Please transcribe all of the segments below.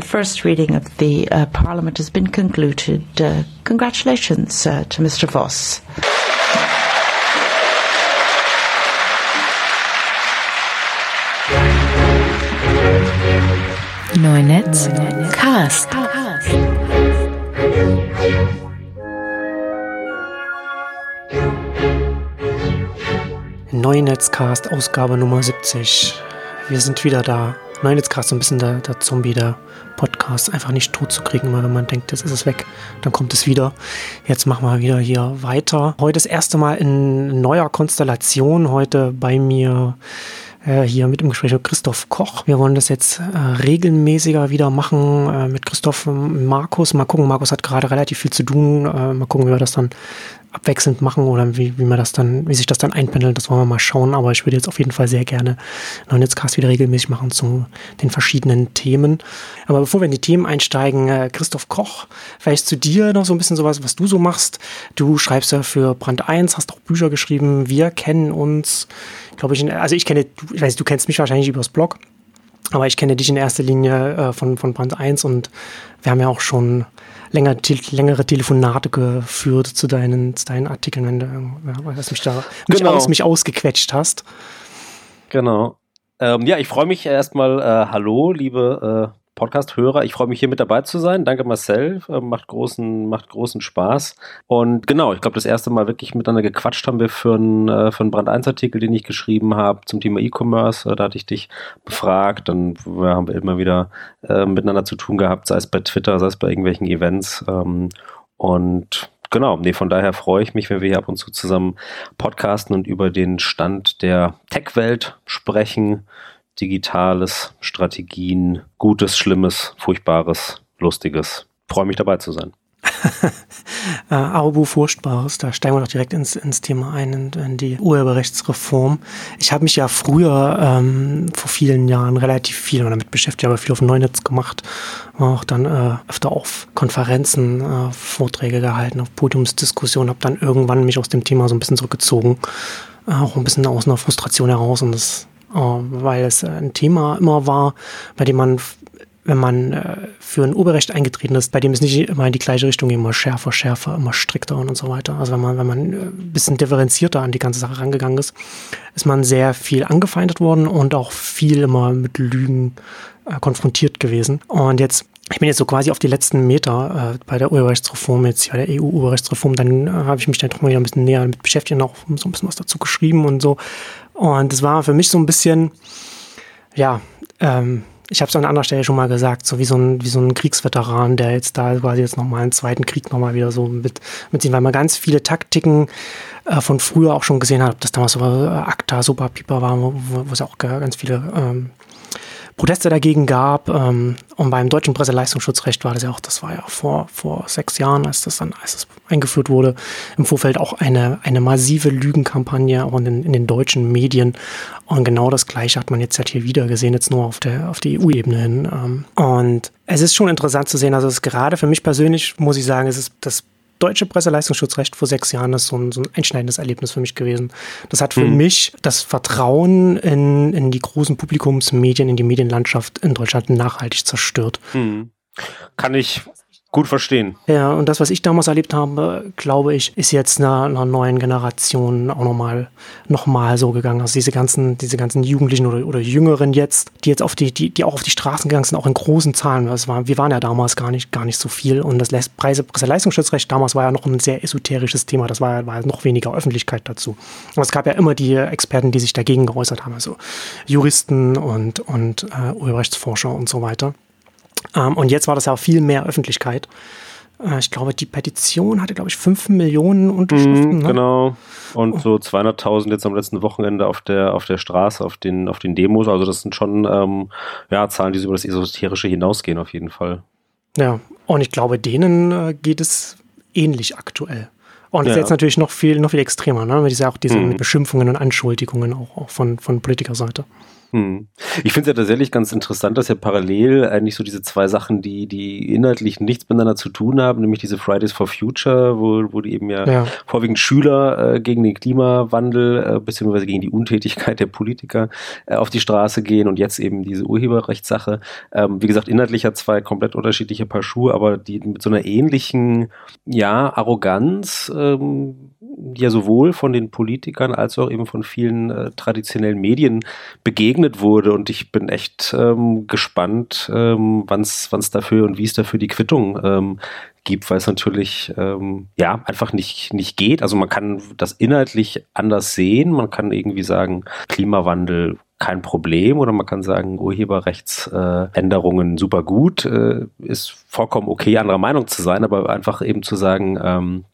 The first reading of the uh, Parliament has been concluded. Uh, congratulations uh, to Mr. Voss. Neunetz Cast. Neunetzcast, Ausgabe Nummer 70. Wir sind wieder da. Neunetzcast, so ein bisschen der, der Zombie, der Podcast, einfach nicht tot zu kriegen, immer wenn man denkt, jetzt ist es weg, dann kommt es wieder. Jetzt machen wir wieder hier weiter. Heute das erste Mal in neuer Konstellation. Heute bei mir äh, hier mit dem Gespräch mit Christoph Koch. Wir wollen das jetzt äh, regelmäßiger wieder machen äh, mit Christoph und Markus. Mal gucken, Markus hat gerade relativ viel zu tun. Äh, mal gucken, wie wir das dann abwechselnd machen oder wie, wie man das dann, wie sich das dann einpendelt, das wollen wir mal schauen. Aber ich würde jetzt auf jeden Fall sehr gerne einen Netzcast wieder regelmäßig machen zu den verschiedenen Themen. Aber bevor wir in die Themen einsteigen, äh, Christoph Koch, vielleicht zu dir noch so ein bisschen sowas, was du so machst. Du schreibst ja für Brand 1, hast auch Bücher geschrieben. Wir kennen uns, glaube ich, also ich kenne, ich weiß, du kennst mich wahrscheinlich übers Blog. Aber ich kenne dich in erster Linie äh, von, von Brand 1 und wir haben ja auch schon länger, längere Telefonate geführt zu deinen, zu deinen Artikeln, wenn du ja, mich da mich, genau. aus, mich ausgequetscht hast. Genau. Ähm, ja, ich freue mich erstmal. Äh, hallo, liebe äh, Podcast-Hörer. Ich freue mich hier mit dabei zu sein. Danke Marcel, äh, macht großen, macht großen Spaß. Und genau, ich glaube, das erste Mal wirklich miteinander gequatscht haben wir für einen, äh, für einen Brand 1-Artikel, den ich geschrieben habe zum Thema E-Commerce. Äh, da hatte ich dich befragt. Dann haben wir immer wieder miteinander zu tun gehabt, sei es bei Twitter, sei es bei irgendwelchen Events. Ähm, und genau, nee, von daher freue ich mich, wenn wir hier ab und zu zusammen podcasten und über den Stand der Tech-Welt sprechen. Digitales, Strategien, Gutes, Schlimmes, Furchtbares, Lustiges. Freue mich dabei zu sein. äh, Aubu Furchtbares, da steigen wir doch direkt ins, ins Thema ein, in, in die Urheberrechtsreform. Ich habe mich ja früher ähm, vor vielen Jahren relativ viel damit beschäftigt, aber viel auf Neunetz gemacht, auch dann äh, öfter auf Konferenzen äh, Vorträge gehalten, auf Podiumsdiskussionen, habe dann irgendwann mich aus dem Thema so ein bisschen zurückgezogen, äh, auch ein bisschen aus einer Frustration heraus und das weil es ein Thema immer war, bei dem man, wenn man äh, für ein Urheberrecht eingetreten ist, bei dem es nicht immer in die gleiche Richtung geht, immer schärfer, schärfer, immer strikter und so weiter. Also wenn man, wenn man ein bisschen differenzierter an die ganze Sache rangegangen ist, ist man sehr viel angefeindet worden und auch viel immer mit Lügen äh, konfrontiert gewesen. Und jetzt ich bin jetzt so quasi auf die letzten Meter äh, bei der Urheberrechtsreform, jetzt bei der EU-Urheberrechtsreform, dann äh, habe ich mich dann mal wieder ein bisschen näher mit beschäftigt und auch so ein bisschen was dazu geschrieben und so. Und es war für mich so ein bisschen, ja, ähm, ich habe es an anderer Stelle schon mal gesagt, so wie so ein, wie so ein Kriegsveteran, der jetzt da quasi jetzt nochmal einen zweiten Krieg nochmal wieder so mit, mitziehen, weil man ganz viele Taktiken äh, von früher auch schon gesehen hat, ob das damals so äh, ACTA, Super Piper war, wo, wo es auch ganz viele ähm, Proteste dagegen gab. Ähm, und beim deutschen Presseleistungsschutzrecht war das ja auch, das war ja vor, vor sechs Jahren, als das dann, als das eingeführt wurde, im Vorfeld auch eine, eine massive Lügenkampagne auch in den, in den deutschen Medien. Und genau das Gleiche hat man jetzt halt hier wieder gesehen, jetzt nur auf der, auf die EU-Ebene hin. Ähm, und es ist schon interessant zu sehen, also es ist gerade für mich persönlich, muss ich sagen, es ist das deutsche Presseleistungsschutzrecht vor sechs Jahren ist so ein, so ein einschneidendes Erlebnis für mich gewesen. Das hat für mhm. mich das Vertrauen in, in die großen Publikumsmedien, in die Medienlandschaft in Deutschland nachhaltig zerstört. Mhm. Kann ich gut verstehen. Ja, und das, was ich damals erlebt habe, glaube ich, ist jetzt einer, einer neuen Generation auch nochmal noch mal so gegangen. Also diese ganzen, diese ganzen Jugendlichen oder, oder Jüngeren jetzt, die jetzt auf die, die, die auch auf die Straßen gegangen sind, auch in großen Zahlen. Das war, wir waren ja damals gar nicht, gar nicht so viel. Und das Preise, Leistungsschutzrecht damals war ja noch ein sehr esoterisches Thema. Das war, war noch weniger Öffentlichkeit dazu. Aber es gab ja immer die Experten, die sich dagegen geäußert haben, also Juristen und, und äh, Urheberrechtsforscher und so weiter. Ähm, und jetzt war das ja auch viel mehr Öffentlichkeit. Äh, ich glaube, die Petition hatte, glaube ich, 5 Millionen Unterschriften. Mm, ne? Genau. Und oh. so 200.000 jetzt am letzten Wochenende auf der, auf der Straße, auf den, auf den Demos. Also das sind schon ähm, ja, Zahlen, die über das Esoterische hinausgehen, auf jeden Fall. Ja, und ich glaube, denen äh, geht es ähnlich aktuell. Und das ja. ist jetzt natürlich noch viel, noch viel extremer, ne? Weil diese auch diese mhm. Beschimpfungen und Anschuldigungen auch, auch von, von Politikerseite. Hm. Ich finde es ja tatsächlich ganz interessant, dass ja parallel eigentlich so diese zwei Sachen, die, die inhaltlich nichts miteinander zu tun haben, nämlich diese Fridays for Future, wo, wo die eben ja, ja. vorwiegend Schüler äh, gegen den Klimawandel äh, beziehungsweise gegen die Untätigkeit der Politiker äh, auf die Straße gehen und jetzt eben diese Urheberrechtssache. Ähm, wie gesagt, inhaltlich ja zwei komplett unterschiedliche Paar Schuhe, aber die mit so einer ähnlichen, ja, Arroganz, ähm, ja sowohl von den Politikern als auch eben von vielen äh, traditionellen Medien begegnet wurde. Und ich bin echt ähm, gespannt, ähm, wann es dafür und wie es dafür die Quittung ähm, gibt, weil es natürlich ähm, ja einfach nicht, nicht geht. Also man kann das inhaltlich anders sehen. Man kann irgendwie sagen, Klimawandel kein Problem oder man kann sagen, Urheberrechtsänderungen äh, super gut, äh, ist vollkommen okay, anderer Meinung zu sein, aber einfach eben zu sagen, ähm,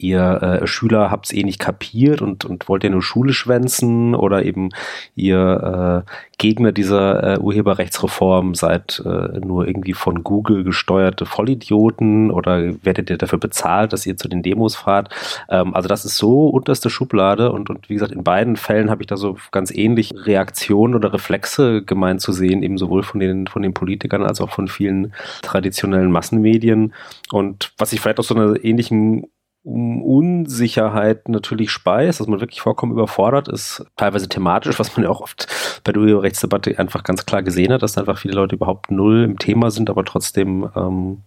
ihr äh, Schüler habt es eh nicht kapiert und, und wollt ihr nur Schule schwänzen oder eben ihr äh, Gegner dieser äh, Urheberrechtsreform seid äh, nur irgendwie von Google gesteuerte Vollidioten oder werdet ihr dafür bezahlt, dass ihr zu den Demos fahrt. Ähm, also das ist so unterste Schublade und, und wie gesagt, in beiden Fällen habe ich da so ganz ähnlich Reaktionen oder Reflexe gemeint zu sehen, eben sowohl von den, von den Politikern als auch von vielen traditionellen Massenmedien. Und was ich vielleicht aus so einer ähnlichen Unsicherheit natürlich speist, dass man wirklich vollkommen überfordert ist, teilweise thematisch, was man ja auch oft bei der Urheberrechtsdebatte einfach ganz klar gesehen hat, dass einfach viele Leute überhaupt null im Thema sind, aber trotzdem ähm,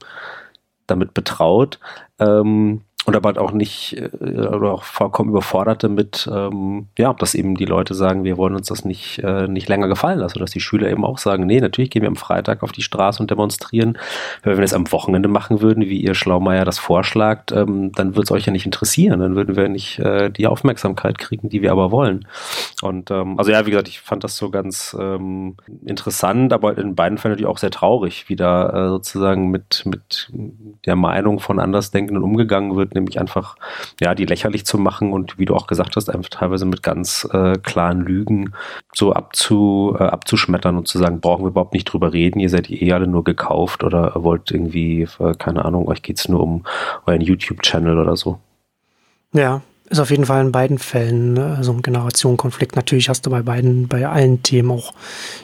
damit betraut. Ähm, und aber halt auch nicht äh, oder auch vollkommen überfordert damit, ähm, ja, dass eben die Leute sagen, wir wollen uns das nicht, äh, nicht länger gefallen lassen, dass die Schüler eben auch sagen, nee, natürlich gehen wir am Freitag auf die Straße und demonstrieren. Wenn wir das am Wochenende machen würden, wie ihr Schlaumeier das vorschlagt, ähm, dann würde es euch ja nicht interessieren, dann würden wir nicht äh, die Aufmerksamkeit kriegen, die wir aber wollen. Und ähm, also ja, wie gesagt, ich fand das so ganz ähm, interessant, aber in beiden Fällen natürlich auch sehr traurig, wie da äh, sozusagen mit, mit der Meinung von Andersdenkenden umgegangen wird nämlich einfach, ja, die lächerlich zu machen und wie du auch gesagt hast, einfach teilweise mit ganz äh, klaren Lügen so abzu, äh, abzuschmettern und zu sagen, brauchen wir überhaupt nicht drüber reden, ihr seid eh alle nur gekauft oder wollt irgendwie, äh, keine Ahnung, euch geht es nur um euren YouTube-Channel oder so. Ja, ist auf jeden Fall in beiden Fällen ne, so ein Generationenkonflikt. Natürlich hast du bei beiden, bei allen Themen auch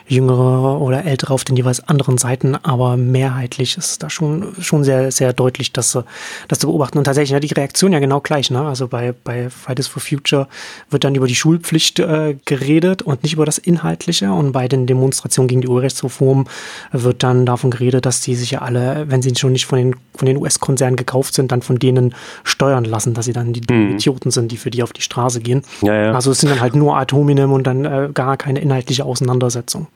jüngere oder ältere auf den jeweils anderen Seiten, aber mehrheitlich ist da schon, schon sehr, sehr deutlich, dass das zu beobachten. Und tatsächlich ja, die Reaktion ja genau gleich. Ne? Also bei, bei Fridays for Future wird dann über die Schulpflicht äh, geredet und nicht über das Inhaltliche. Und bei den Demonstrationen gegen die Urrechtsreform wird dann davon geredet, dass die sich ja alle, wenn sie schon nicht von den, von den US-Konzernen gekauft sind, dann von denen steuern lassen, dass sie dann die mhm. Idioten sind sind, die für die auf die Straße gehen. Ja, ja. Also es sind dann halt nur Atominem und dann äh, gar keine inhaltliche Auseinandersetzung.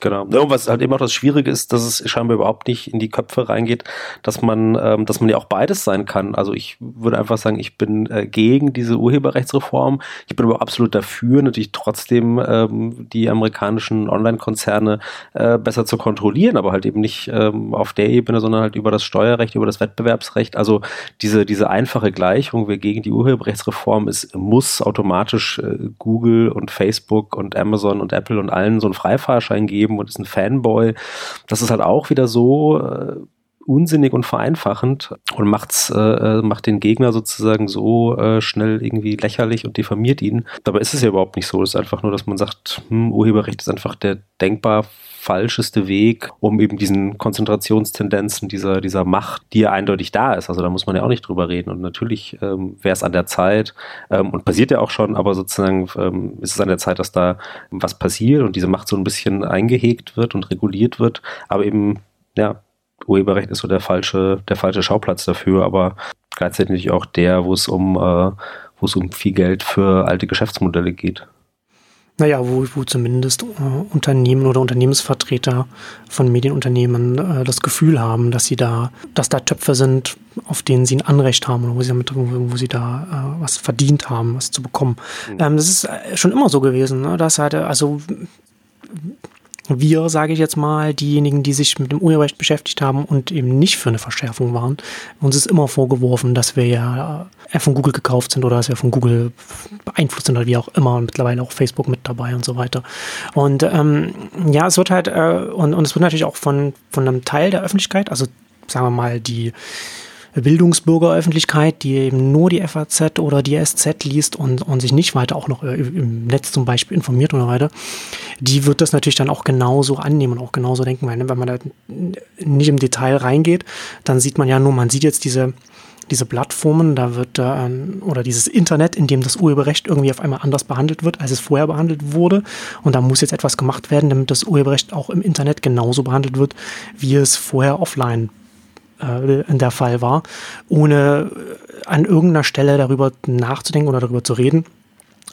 Genau. Ja, und was halt immer auch das Schwierige ist, dass es scheinbar überhaupt nicht in die Köpfe reingeht, dass man, ähm, dass man ja auch beides sein kann. Also ich würde einfach sagen, ich bin äh, gegen diese Urheberrechtsreform. Ich bin aber absolut dafür, natürlich trotzdem ähm, die amerikanischen Online-Konzerne äh, besser zu kontrollieren, aber halt eben nicht ähm, auf der Ebene, sondern halt über das Steuerrecht, über das Wettbewerbsrecht. Also diese, diese einfache Gleichung, wer gegen die Urheberrechtsreform ist, muss automatisch äh, Google und Facebook und Amazon und Apple und allen so einen Freifahrschein geben gegeben und ist ein Fanboy. Das ist halt auch wieder so äh, unsinnig und vereinfachend und macht's, äh, äh, macht den Gegner sozusagen so äh, schnell irgendwie lächerlich und diffamiert ihn. Dabei ist es ja überhaupt nicht so. Es ist einfach nur, dass man sagt, hm, Urheberrecht ist einfach der denkbar falscheste Weg, um eben diesen Konzentrationstendenzen dieser, dieser Macht, die ja eindeutig da ist. Also da muss man ja auch nicht drüber reden. Und natürlich ähm, wäre es an der Zeit ähm, und passiert ja auch schon, aber sozusagen ähm, ist es an der Zeit, dass da was passiert und diese Macht so ein bisschen eingehegt wird und reguliert wird. Aber eben, ja, Urheberrecht ist so der falsche, der falsche Schauplatz dafür, aber gleichzeitig auch der, wo es um, äh, wo es um viel Geld für alte Geschäftsmodelle geht. Naja, wo, wo zumindest äh, Unternehmen oder Unternehmensvertreter von Medienunternehmen äh, das Gefühl haben, dass sie da, dass da Töpfe sind, auf denen sie ein Anrecht haben oder wo sie damit, wo, sie da äh, was verdient haben, was zu bekommen. Mhm. Ähm, das ist schon immer so gewesen, ne? dass halt, also wir, sage ich jetzt mal, diejenigen, die sich mit dem Urheberrecht beschäftigt haben und eben nicht für eine Verschärfung waren, uns ist immer vorgeworfen, dass wir ja von Google gekauft sind oder dass wir von Google beeinflusst sind oder wie auch immer und mittlerweile auch Facebook mit dabei und so weiter. Und ähm, ja, es wird halt, äh, und, und es wird natürlich auch von, von einem Teil der Öffentlichkeit, also sagen wir mal, die Bildungsbürgeröffentlichkeit, die eben nur die FAZ oder die SZ liest und, und sich nicht weiter auch noch äh, im Netz zum Beispiel informiert oder weiter, die wird das natürlich dann auch genauso annehmen und auch genauso denken, weil wenn man da nicht im Detail reingeht, dann sieht man ja nur, man sieht jetzt diese diese Plattformen, da wird äh, oder dieses Internet, in dem das Urheberrecht irgendwie auf einmal anders behandelt wird, als es vorher behandelt wurde. Und da muss jetzt etwas gemacht werden, damit das Urheberrecht auch im Internet genauso behandelt wird, wie es vorher offline äh, in der Fall war, ohne an irgendeiner Stelle darüber nachzudenken oder darüber zu reden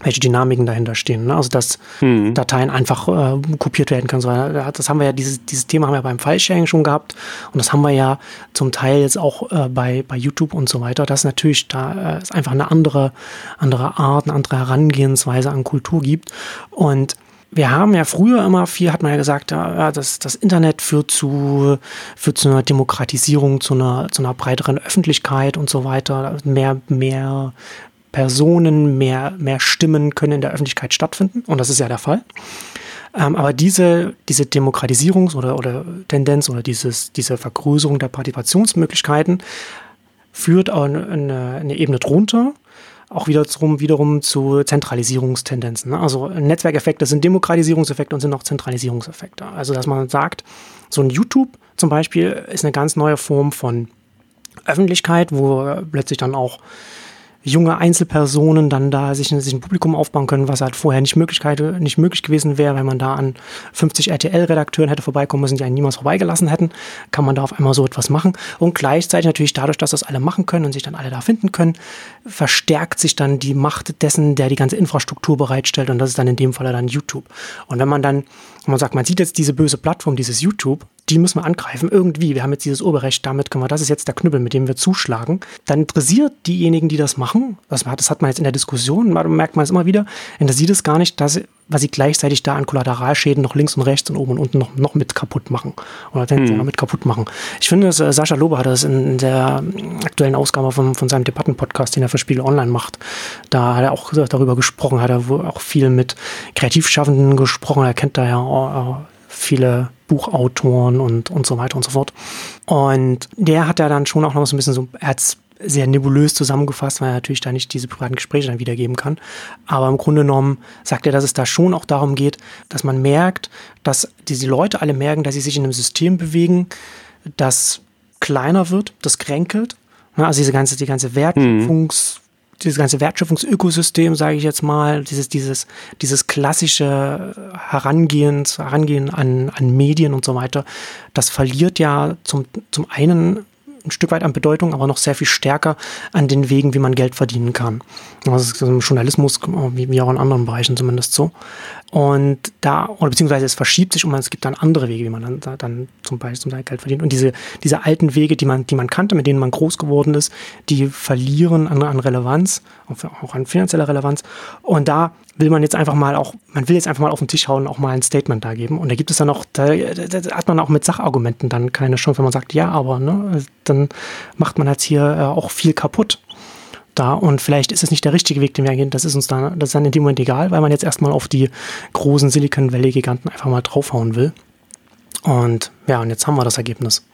welche Dynamiken dahinter stehen. Ne? Also dass mhm. Dateien einfach äh, kopiert werden können. So, das haben wir ja, dieses, dieses Thema haben wir beim File-Sharing schon gehabt und das haben wir ja zum Teil jetzt auch äh, bei, bei YouTube und so weiter, dass natürlich da äh, es einfach eine andere, andere Art, eine andere Herangehensweise an Kultur gibt. Und wir haben ja früher immer viel, hat man ja gesagt, ja, das, das Internet führt zu, führt zu einer Demokratisierung, zu einer, zu einer breiteren Öffentlichkeit und so weiter, mehr, mehr Personen, mehr, mehr Stimmen können in der Öffentlichkeit stattfinden. Und das ist ja der Fall. Ähm, aber diese, diese Demokratisierungs- oder, oder Tendenz oder dieses, diese Vergrößerung der Partizipationsmöglichkeiten führt auch eine, eine Ebene drunter auch wiederum, wiederum zu Zentralisierungstendenzen. Ne? Also Netzwerkeffekte sind Demokratisierungseffekte und sind auch Zentralisierungseffekte. Also dass man sagt, so ein YouTube zum Beispiel ist eine ganz neue Form von Öffentlichkeit, wo plötzlich dann auch junge Einzelpersonen dann da sich, sich ein Publikum aufbauen können, was halt vorher nicht, Möglichkeit, nicht möglich gewesen wäre, wenn man da an 50 RTL-Redakteuren hätte vorbeikommen müssen, die einen niemals vorbeigelassen hätten, kann man da auf einmal so etwas machen. Und gleichzeitig natürlich dadurch, dass das alle machen können und sich dann alle da finden können, verstärkt sich dann die Macht dessen, der die ganze Infrastruktur bereitstellt und das ist dann in dem Fall dann YouTube. Und wenn man dann, wenn man sagt, man sieht jetzt diese böse Plattform, dieses YouTube, die müssen wir angreifen, irgendwie. Wir haben jetzt dieses Oberrecht, damit können wir, das ist jetzt der Knüppel, mit dem wir zuschlagen. Dann interessiert diejenigen, die das machen, das, das hat man jetzt in der Diskussion, merkt man es immer wieder, interessiert es gar nicht, dass, was sie gleichzeitig da an Kollateralschäden noch links und rechts und oben und unten noch, noch mit kaputt machen. Oder tendenziell hm. noch mit kaputt machen. Ich finde, dass, äh, Sascha Lobe hat das in der aktuellen Ausgabe von, von seinem Debattenpodcast, den er für Spiegel Online macht, da hat er auch darüber gesprochen, hat er auch viel mit Kreativschaffenden gesprochen, er kennt da ja auch, viele Buchautoren und, und so weiter und so fort. Und der hat ja dann schon auch noch so ein bisschen so, er hat sehr nebulös zusammengefasst, weil er natürlich da nicht diese privaten Gespräche dann wiedergeben kann. Aber im Grunde genommen sagt er, dass es da schon auch darum geht, dass man merkt, dass diese Leute alle merken, dass sie sich in einem System bewegen, das kleiner wird, das kränkelt. Also diese ganze, die ganze Wertschöpfungs, dieses ganze Wertschöpfungsökosystem, sage ich jetzt mal, dieses, dieses, dieses klassische Herangehen, Herangehen an, an Medien und so weiter, das verliert ja zum, zum einen ein Stück weit an Bedeutung, aber noch sehr viel stärker an den Wegen, wie man Geld verdienen kann. Das ist im Journalismus, wie auch in anderen Bereichen zumindest so. Und da, oder beziehungsweise es verschiebt sich und es gibt dann andere Wege, wie man dann, dann zum Beispiel zum Teil Geld verdient. Und diese, diese alten Wege, die man, die man kannte, mit denen man groß geworden ist, die verlieren an, an Relevanz, auch an finanzieller Relevanz. Und da will man jetzt einfach mal auch, man will jetzt einfach mal auf den Tisch hauen, auch mal ein Statement da geben. Und da gibt es dann auch, da, da hat man auch mit Sachargumenten dann keine Chance, wenn man sagt, ja, aber, ne, dann macht man jetzt hier äh, auch viel kaputt da und vielleicht ist es nicht der richtige Weg, den wir gehen. Das ist uns dann, das ist dann in dem Moment egal, weil man jetzt erstmal auf die großen Silicon Valley Giganten einfach mal draufhauen will. Und ja, und jetzt haben wir das Ergebnis.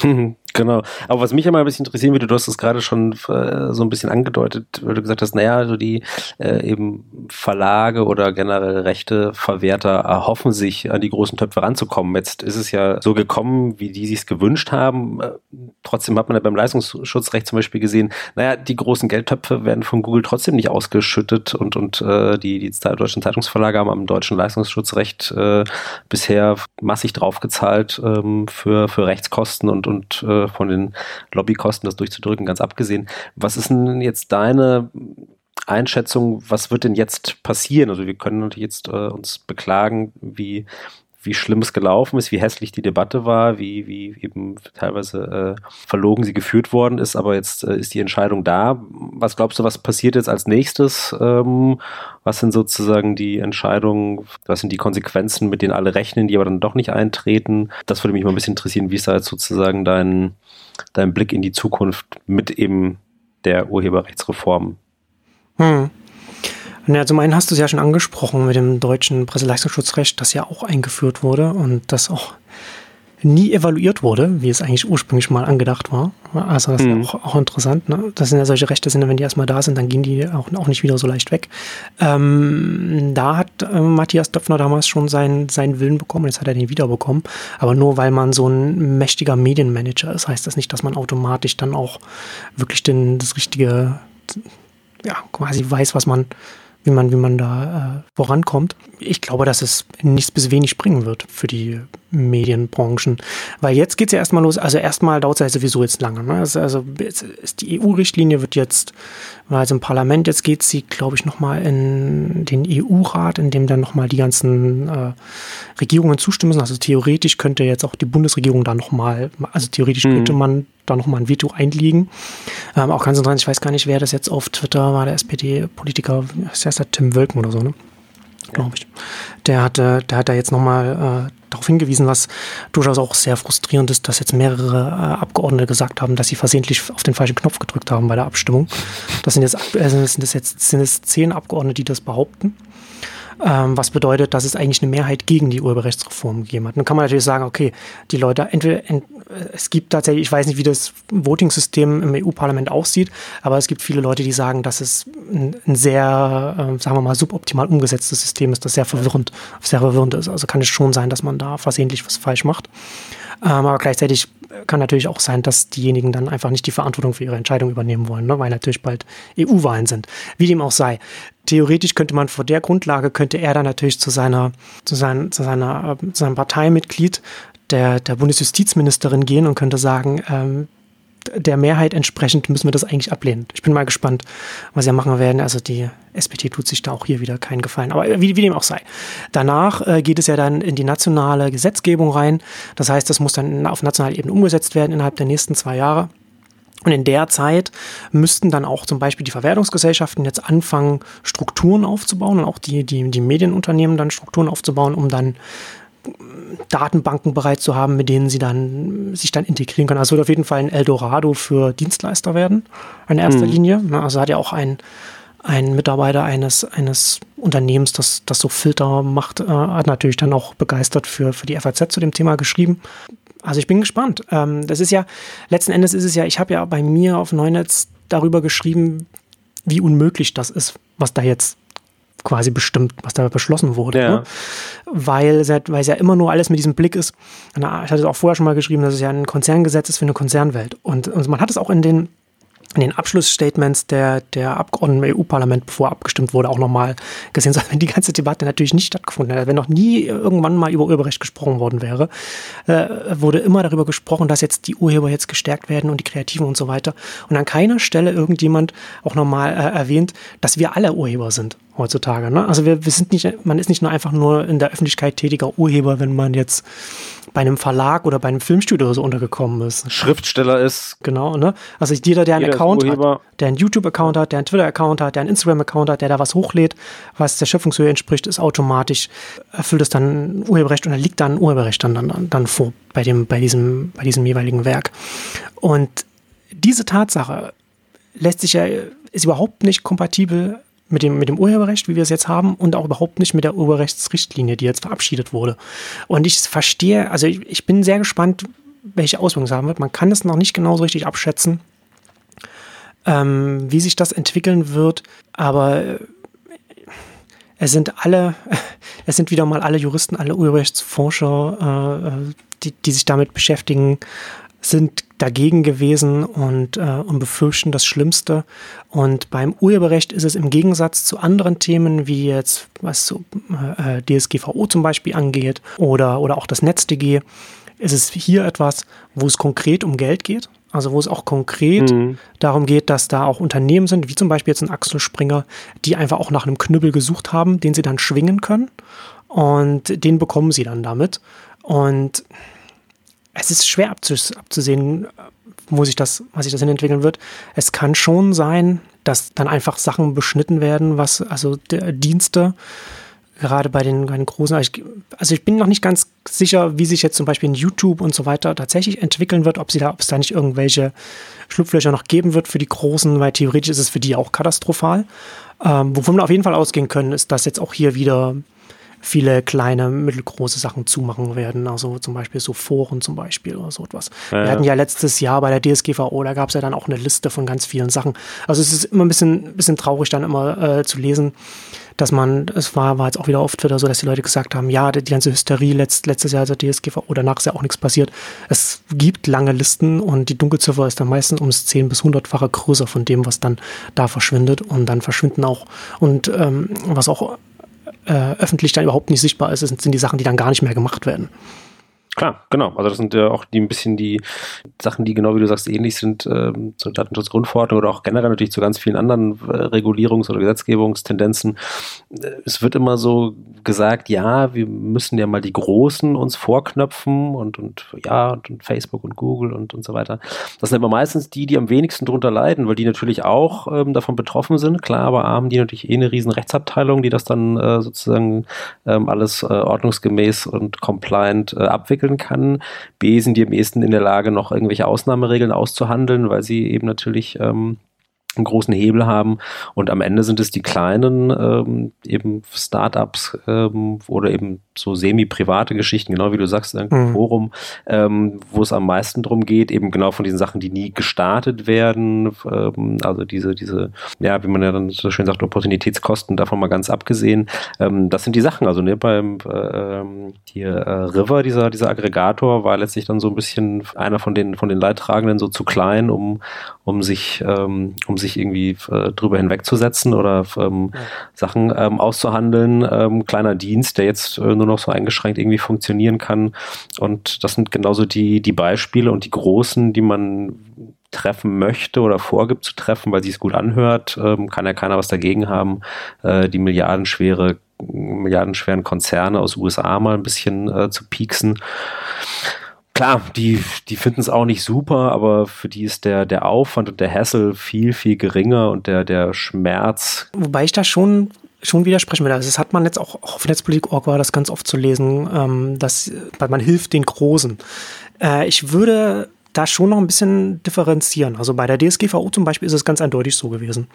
Genau. Aber was mich immer ein bisschen interessieren würde, du hast es gerade schon äh, so ein bisschen angedeutet, weil du gesagt hast, naja, so die äh, eben Verlage oder generell Rechteverwerter erhoffen sich, an die großen Töpfe ranzukommen. Jetzt ist es ja so gekommen, wie die sich gewünscht haben. Äh, trotzdem hat man ja beim Leistungsschutzrecht zum Beispiel gesehen, naja, die großen Geldtöpfe werden von Google trotzdem nicht ausgeschüttet und, und äh, die, die deutschen Zeitungsverlage haben am deutschen Leistungsschutzrecht äh, bisher massig draufgezahlt ähm, für, für Rechtskosten und, und von den Lobbykosten, das durchzudrücken, ganz abgesehen. Was ist denn jetzt deine Einschätzung, was wird denn jetzt passieren? Also wir können natürlich jetzt äh, uns beklagen, wie wie schlimm es gelaufen ist, wie hässlich die Debatte war, wie, wie eben teilweise äh, verlogen sie geführt worden ist, aber jetzt äh, ist die Entscheidung da. Was glaubst du, was passiert jetzt als nächstes? Ähm, was sind sozusagen die Entscheidungen, was sind die Konsequenzen, mit denen alle rechnen, die aber dann doch nicht eintreten? Das würde mich mal ein bisschen interessieren, wie ist da jetzt sozusagen dein, dein Blick in die Zukunft mit eben der Urheberrechtsreform? Hm. Ja, zum einen hast du es ja schon angesprochen mit dem deutschen Presseleistungsschutzrecht, das ja auch eingeführt wurde und das auch nie evaluiert wurde, wie es eigentlich ursprünglich mal angedacht war. Also das mhm. ist auch, auch interessant. Ne? Das sind ja solche Rechte, sind, wenn die erstmal da sind, dann gehen die auch, auch nicht wieder so leicht weg. Ähm, da hat äh, Matthias Döpfner damals schon seinen, seinen Willen bekommen, jetzt hat er den wiederbekommen. Aber nur weil man so ein mächtiger Medienmanager ist, heißt das nicht, dass man automatisch dann auch wirklich den, das richtige, ja, quasi weiß, was man wie man, wie man da äh, vorankommt. Ich glaube, dass es nichts bis wenig bringen wird für die Medienbranchen. Weil jetzt geht es ja erstmal los, also erstmal dauert es ja sowieso jetzt lange. Ne? Also, also ist die EU-Richtlinie wird jetzt, also im Parlament, jetzt geht sie, glaube ich, nochmal in den EU-Rat, in dem dann nochmal die ganzen äh, Regierungen zustimmen müssen. Also theoretisch könnte jetzt auch die Bundesregierung da nochmal, also theoretisch mhm. könnte man da nochmal ein Veto einlegen. Ähm, auch ganz interessant, ich weiß gar nicht, wer das jetzt auf Twitter war, der SPD-Politiker, das heißt der Tim Wölken oder so, ne? Glaube ich. Der hatte, der hat da jetzt nochmal äh, darauf hingewiesen, was durchaus auch sehr frustrierend ist, dass jetzt mehrere äh, Abgeordnete gesagt haben, dass sie versehentlich auf den falschen Knopf gedrückt haben bei der Abstimmung. Das sind jetzt, äh, sind das jetzt sind es zehn Abgeordnete, die das behaupten ähm, was bedeutet, dass es eigentlich eine Mehrheit gegen die Urheberrechtsreform gegeben hat. Dann kann man natürlich sagen, okay, die Leute, entweder, ent, es gibt tatsächlich, ich weiß nicht, wie das Voting-System im EU-Parlament aussieht, aber es gibt viele Leute, die sagen, dass es ein, sehr, äh, sagen wir mal, suboptimal umgesetztes System ist, das sehr verwirrend, sehr verwirrend ist. Also kann es schon sein, dass man da versehentlich was falsch macht. Ähm, aber gleichzeitig kann natürlich auch sein, dass diejenigen dann einfach nicht die Verantwortung für ihre Entscheidung übernehmen wollen, ne? weil natürlich bald EU-Wahlen sind. Wie dem auch sei. Theoretisch könnte man vor der Grundlage, könnte er dann natürlich zu seiner, zu, sein, zu seiner, äh, zu seinem Parteimitglied, der, der Bundesjustizministerin gehen und könnte sagen, ähm, der Mehrheit entsprechend müssen wir das eigentlich ablehnen. Ich bin mal gespannt, was sie machen werden. Also die SPD tut sich da auch hier wieder keinen Gefallen. Aber wie, wie dem auch sei. Danach äh, geht es ja dann in die nationale Gesetzgebung rein. Das heißt, das muss dann auf nationaler Ebene umgesetzt werden innerhalb der nächsten zwei Jahre. Und in der Zeit müssten dann auch zum Beispiel die Verwertungsgesellschaften jetzt anfangen, Strukturen aufzubauen und auch die, die, die Medienunternehmen dann Strukturen aufzubauen, um dann Datenbanken bereit zu haben, mit denen sie dann sich dann integrieren können. Also wird auf jeden Fall ein Eldorado für Dienstleister werden, in erster mhm. Linie. Also hat ja auch ein, ein Mitarbeiter eines, eines Unternehmens, das, das so Filter macht, äh, hat natürlich dann auch begeistert für, für die FAZ zu dem Thema geschrieben. Also ich bin gespannt. Ähm, das ist ja, letzten Endes ist es ja, ich habe ja bei mir auf Neunetz darüber geschrieben, wie unmöglich das ist, was da jetzt quasi bestimmt, was da beschlossen wurde. Ja. Ne? Weil, weil es ja immer nur alles mit diesem Blick ist. Ich hatte es auch vorher schon mal geschrieben, dass es ja ein Konzerngesetz ist für eine Konzernwelt. Und, und man hat es auch in den in den Abschlussstatements der, der Abgeordneten im EU-Parlament, bevor abgestimmt wurde, auch nochmal gesehen, so, wenn die ganze Debatte natürlich nicht stattgefunden hätte, wenn noch nie irgendwann mal über Urheberrecht gesprochen worden wäre, äh, wurde immer darüber gesprochen, dass jetzt die Urheber jetzt gestärkt werden und die Kreativen und so weiter. Und an keiner Stelle irgendjemand auch nochmal äh, erwähnt, dass wir alle Urheber sind heutzutage. Ne? Also wir, wir sind nicht, man ist nicht nur einfach nur in der Öffentlichkeit tätiger Urheber, wenn man jetzt bei einem Verlag oder bei einem Filmstudio so untergekommen ist. Schriftsteller ist. Genau, ne? Also jeder, der einen Account hat, der einen YouTube-Account hat, der einen Twitter-Account hat, der einen Instagram-Account hat, der da was hochlädt, was der Schöpfungshöhe entspricht, ist automatisch, erfüllt es dann Urheberrecht und da liegt dann Urheberrecht dann, dann, dann vor bei dem, bei diesem, bei diesem jeweiligen Werk. Und diese Tatsache lässt sich ja, ist überhaupt nicht kompatibel mit dem, mit dem Urheberrecht, wie wir es jetzt haben, und auch überhaupt nicht mit der Urheberrechtsrichtlinie, die jetzt verabschiedet wurde. Und ich verstehe, also ich, ich bin sehr gespannt, welche Auswirkungen es haben wird. Man kann es noch nicht genauso richtig abschätzen, ähm, wie sich das entwickeln wird, aber äh, es sind alle, es sind wieder mal alle Juristen, alle Urheberrechtsforscher, äh, äh, die, die sich damit beschäftigen, sind dagegen gewesen und, äh, und befürchten das Schlimmste. Und beim Urheberrecht ist es im Gegensatz zu anderen Themen, wie jetzt was so, äh, DSGVO zum Beispiel angeht oder, oder auch das NetzDG, ist es hier etwas, wo es konkret um Geld geht. Also wo es auch konkret mhm. darum geht, dass da auch Unternehmen sind, wie zum Beispiel jetzt ein Axel Springer, die einfach auch nach einem Knüppel gesucht haben, den sie dann schwingen können. Und den bekommen sie dann damit. Und es ist schwer abzusehen, wo sich das, was sich das hin entwickeln wird. Es kann schon sein, dass dann einfach Sachen beschnitten werden, was also Dienste gerade bei den, bei den großen, also ich, also ich bin noch nicht ganz sicher, wie sich jetzt zum Beispiel in YouTube und so weiter tatsächlich entwickeln wird, ob sie da, ob es da nicht irgendwelche Schlupflöcher noch geben wird für die Großen, weil theoretisch ist es für die auch katastrophal. Ähm, wovon wir auf jeden Fall ausgehen können, ist, dass jetzt auch hier wieder viele kleine, mittelgroße Sachen zumachen werden. Also zum Beispiel so Foren zum Beispiel oder so etwas. Ja, Wir hatten ja letztes Jahr bei der DSGVO, da gab es ja dann auch eine Liste von ganz vielen Sachen. Also es ist immer ein bisschen, bisschen traurig dann immer äh, zu lesen, dass man, es war, war jetzt auch wieder auf Twitter so, dass die Leute gesagt haben, ja, die, die ganze Hysterie letzt, letztes Jahr der DSGVO, danach ist ja auch nichts passiert. Es gibt lange Listen und die Dunkelziffer ist dann meistens ums 10 bis 100-fache größer von dem, was dann da verschwindet und dann verschwinden auch und ähm, was auch äh, öffentlich dann überhaupt nicht sichtbar ist, sind die Sachen, die dann gar nicht mehr gemacht werden. Klar, genau. Also das sind ja auch die ein bisschen die Sachen, die genau wie du sagst ähnlich sind ähm, zur Datenschutzgrundverordnung oder auch generell natürlich zu ganz vielen anderen äh, Regulierungs- oder Gesetzgebungstendenzen. Äh, es wird immer so gesagt, ja, wir müssen ja mal die Großen uns vorknöpfen und, und ja, und, und Facebook und Google und, und so weiter. Das sind aber meistens die, die am wenigsten drunter leiden, weil die natürlich auch ähm, davon betroffen sind. Klar, aber haben die natürlich eh eine riesen Rechtsabteilung, die das dann äh, sozusagen ähm, alles äh, ordnungsgemäß und compliant äh, abwickelt entwickeln kann. B sind die am ehesten in der Lage, noch irgendwelche Ausnahmeregeln auszuhandeln, weil sie eben natürlich ähm, einen großen Hebel haben. Und am Ende sind es die kleinen ähm, eben Startups ähm, oder eben so semi-private Geschichten, genau wie du sagst, ein mhm. Forum, ähm, wo es am meisten darum geht, eben genau von diesen Sachen, die nie gestartet werden, ähm, also diese, diese, ja, wie man ja dann so schön sagt, Opportunitätskosten, davon mal ganz abgesehen. Ähm, das sind die Sachen, also ne, beim äh, hier äh, River, dieser, dieser Aggregator, war letztlich dann so ein bisschen einer von den, von den Leidtragenden so zu klein, um, um sich, ähm, um sich irgendwie äh, drüber hinwegzusetzen oder ähm, ja. Sachen ähm, auszuhandeln. Ähm, kleiner Dienst, der jetzt äh, nur noch so eingeschränkt irgendwie funktionieren kann. Und das sind genauso die, die Beispiele und die großen, die man treffen möchte oder vorgibt zu treffen, weil sie es gut anhört, ähm, kann ja keiner was dagegen haben, äh, die milliardenschwere milliardenschweren Konzerne aus USA mal ein bisschen äh, zu pieksen klar, die, die finden es auch nicht super, aber für die ist der, der Aufwand und der Hassel viel, viel geringer und der, der Schmerz. Wobei ich da schon schon widersprechen will. Also das hat man jetzt auch, auf Netzpolitik.org war das ganz oft zu lesen, ähm, dass weil man hilft den Großen. Äh, ich würde da schon noch ein bisschen differenzieren. Also bei der DSGVO zum Beispiel ist es ganz eindeutig so gewesen,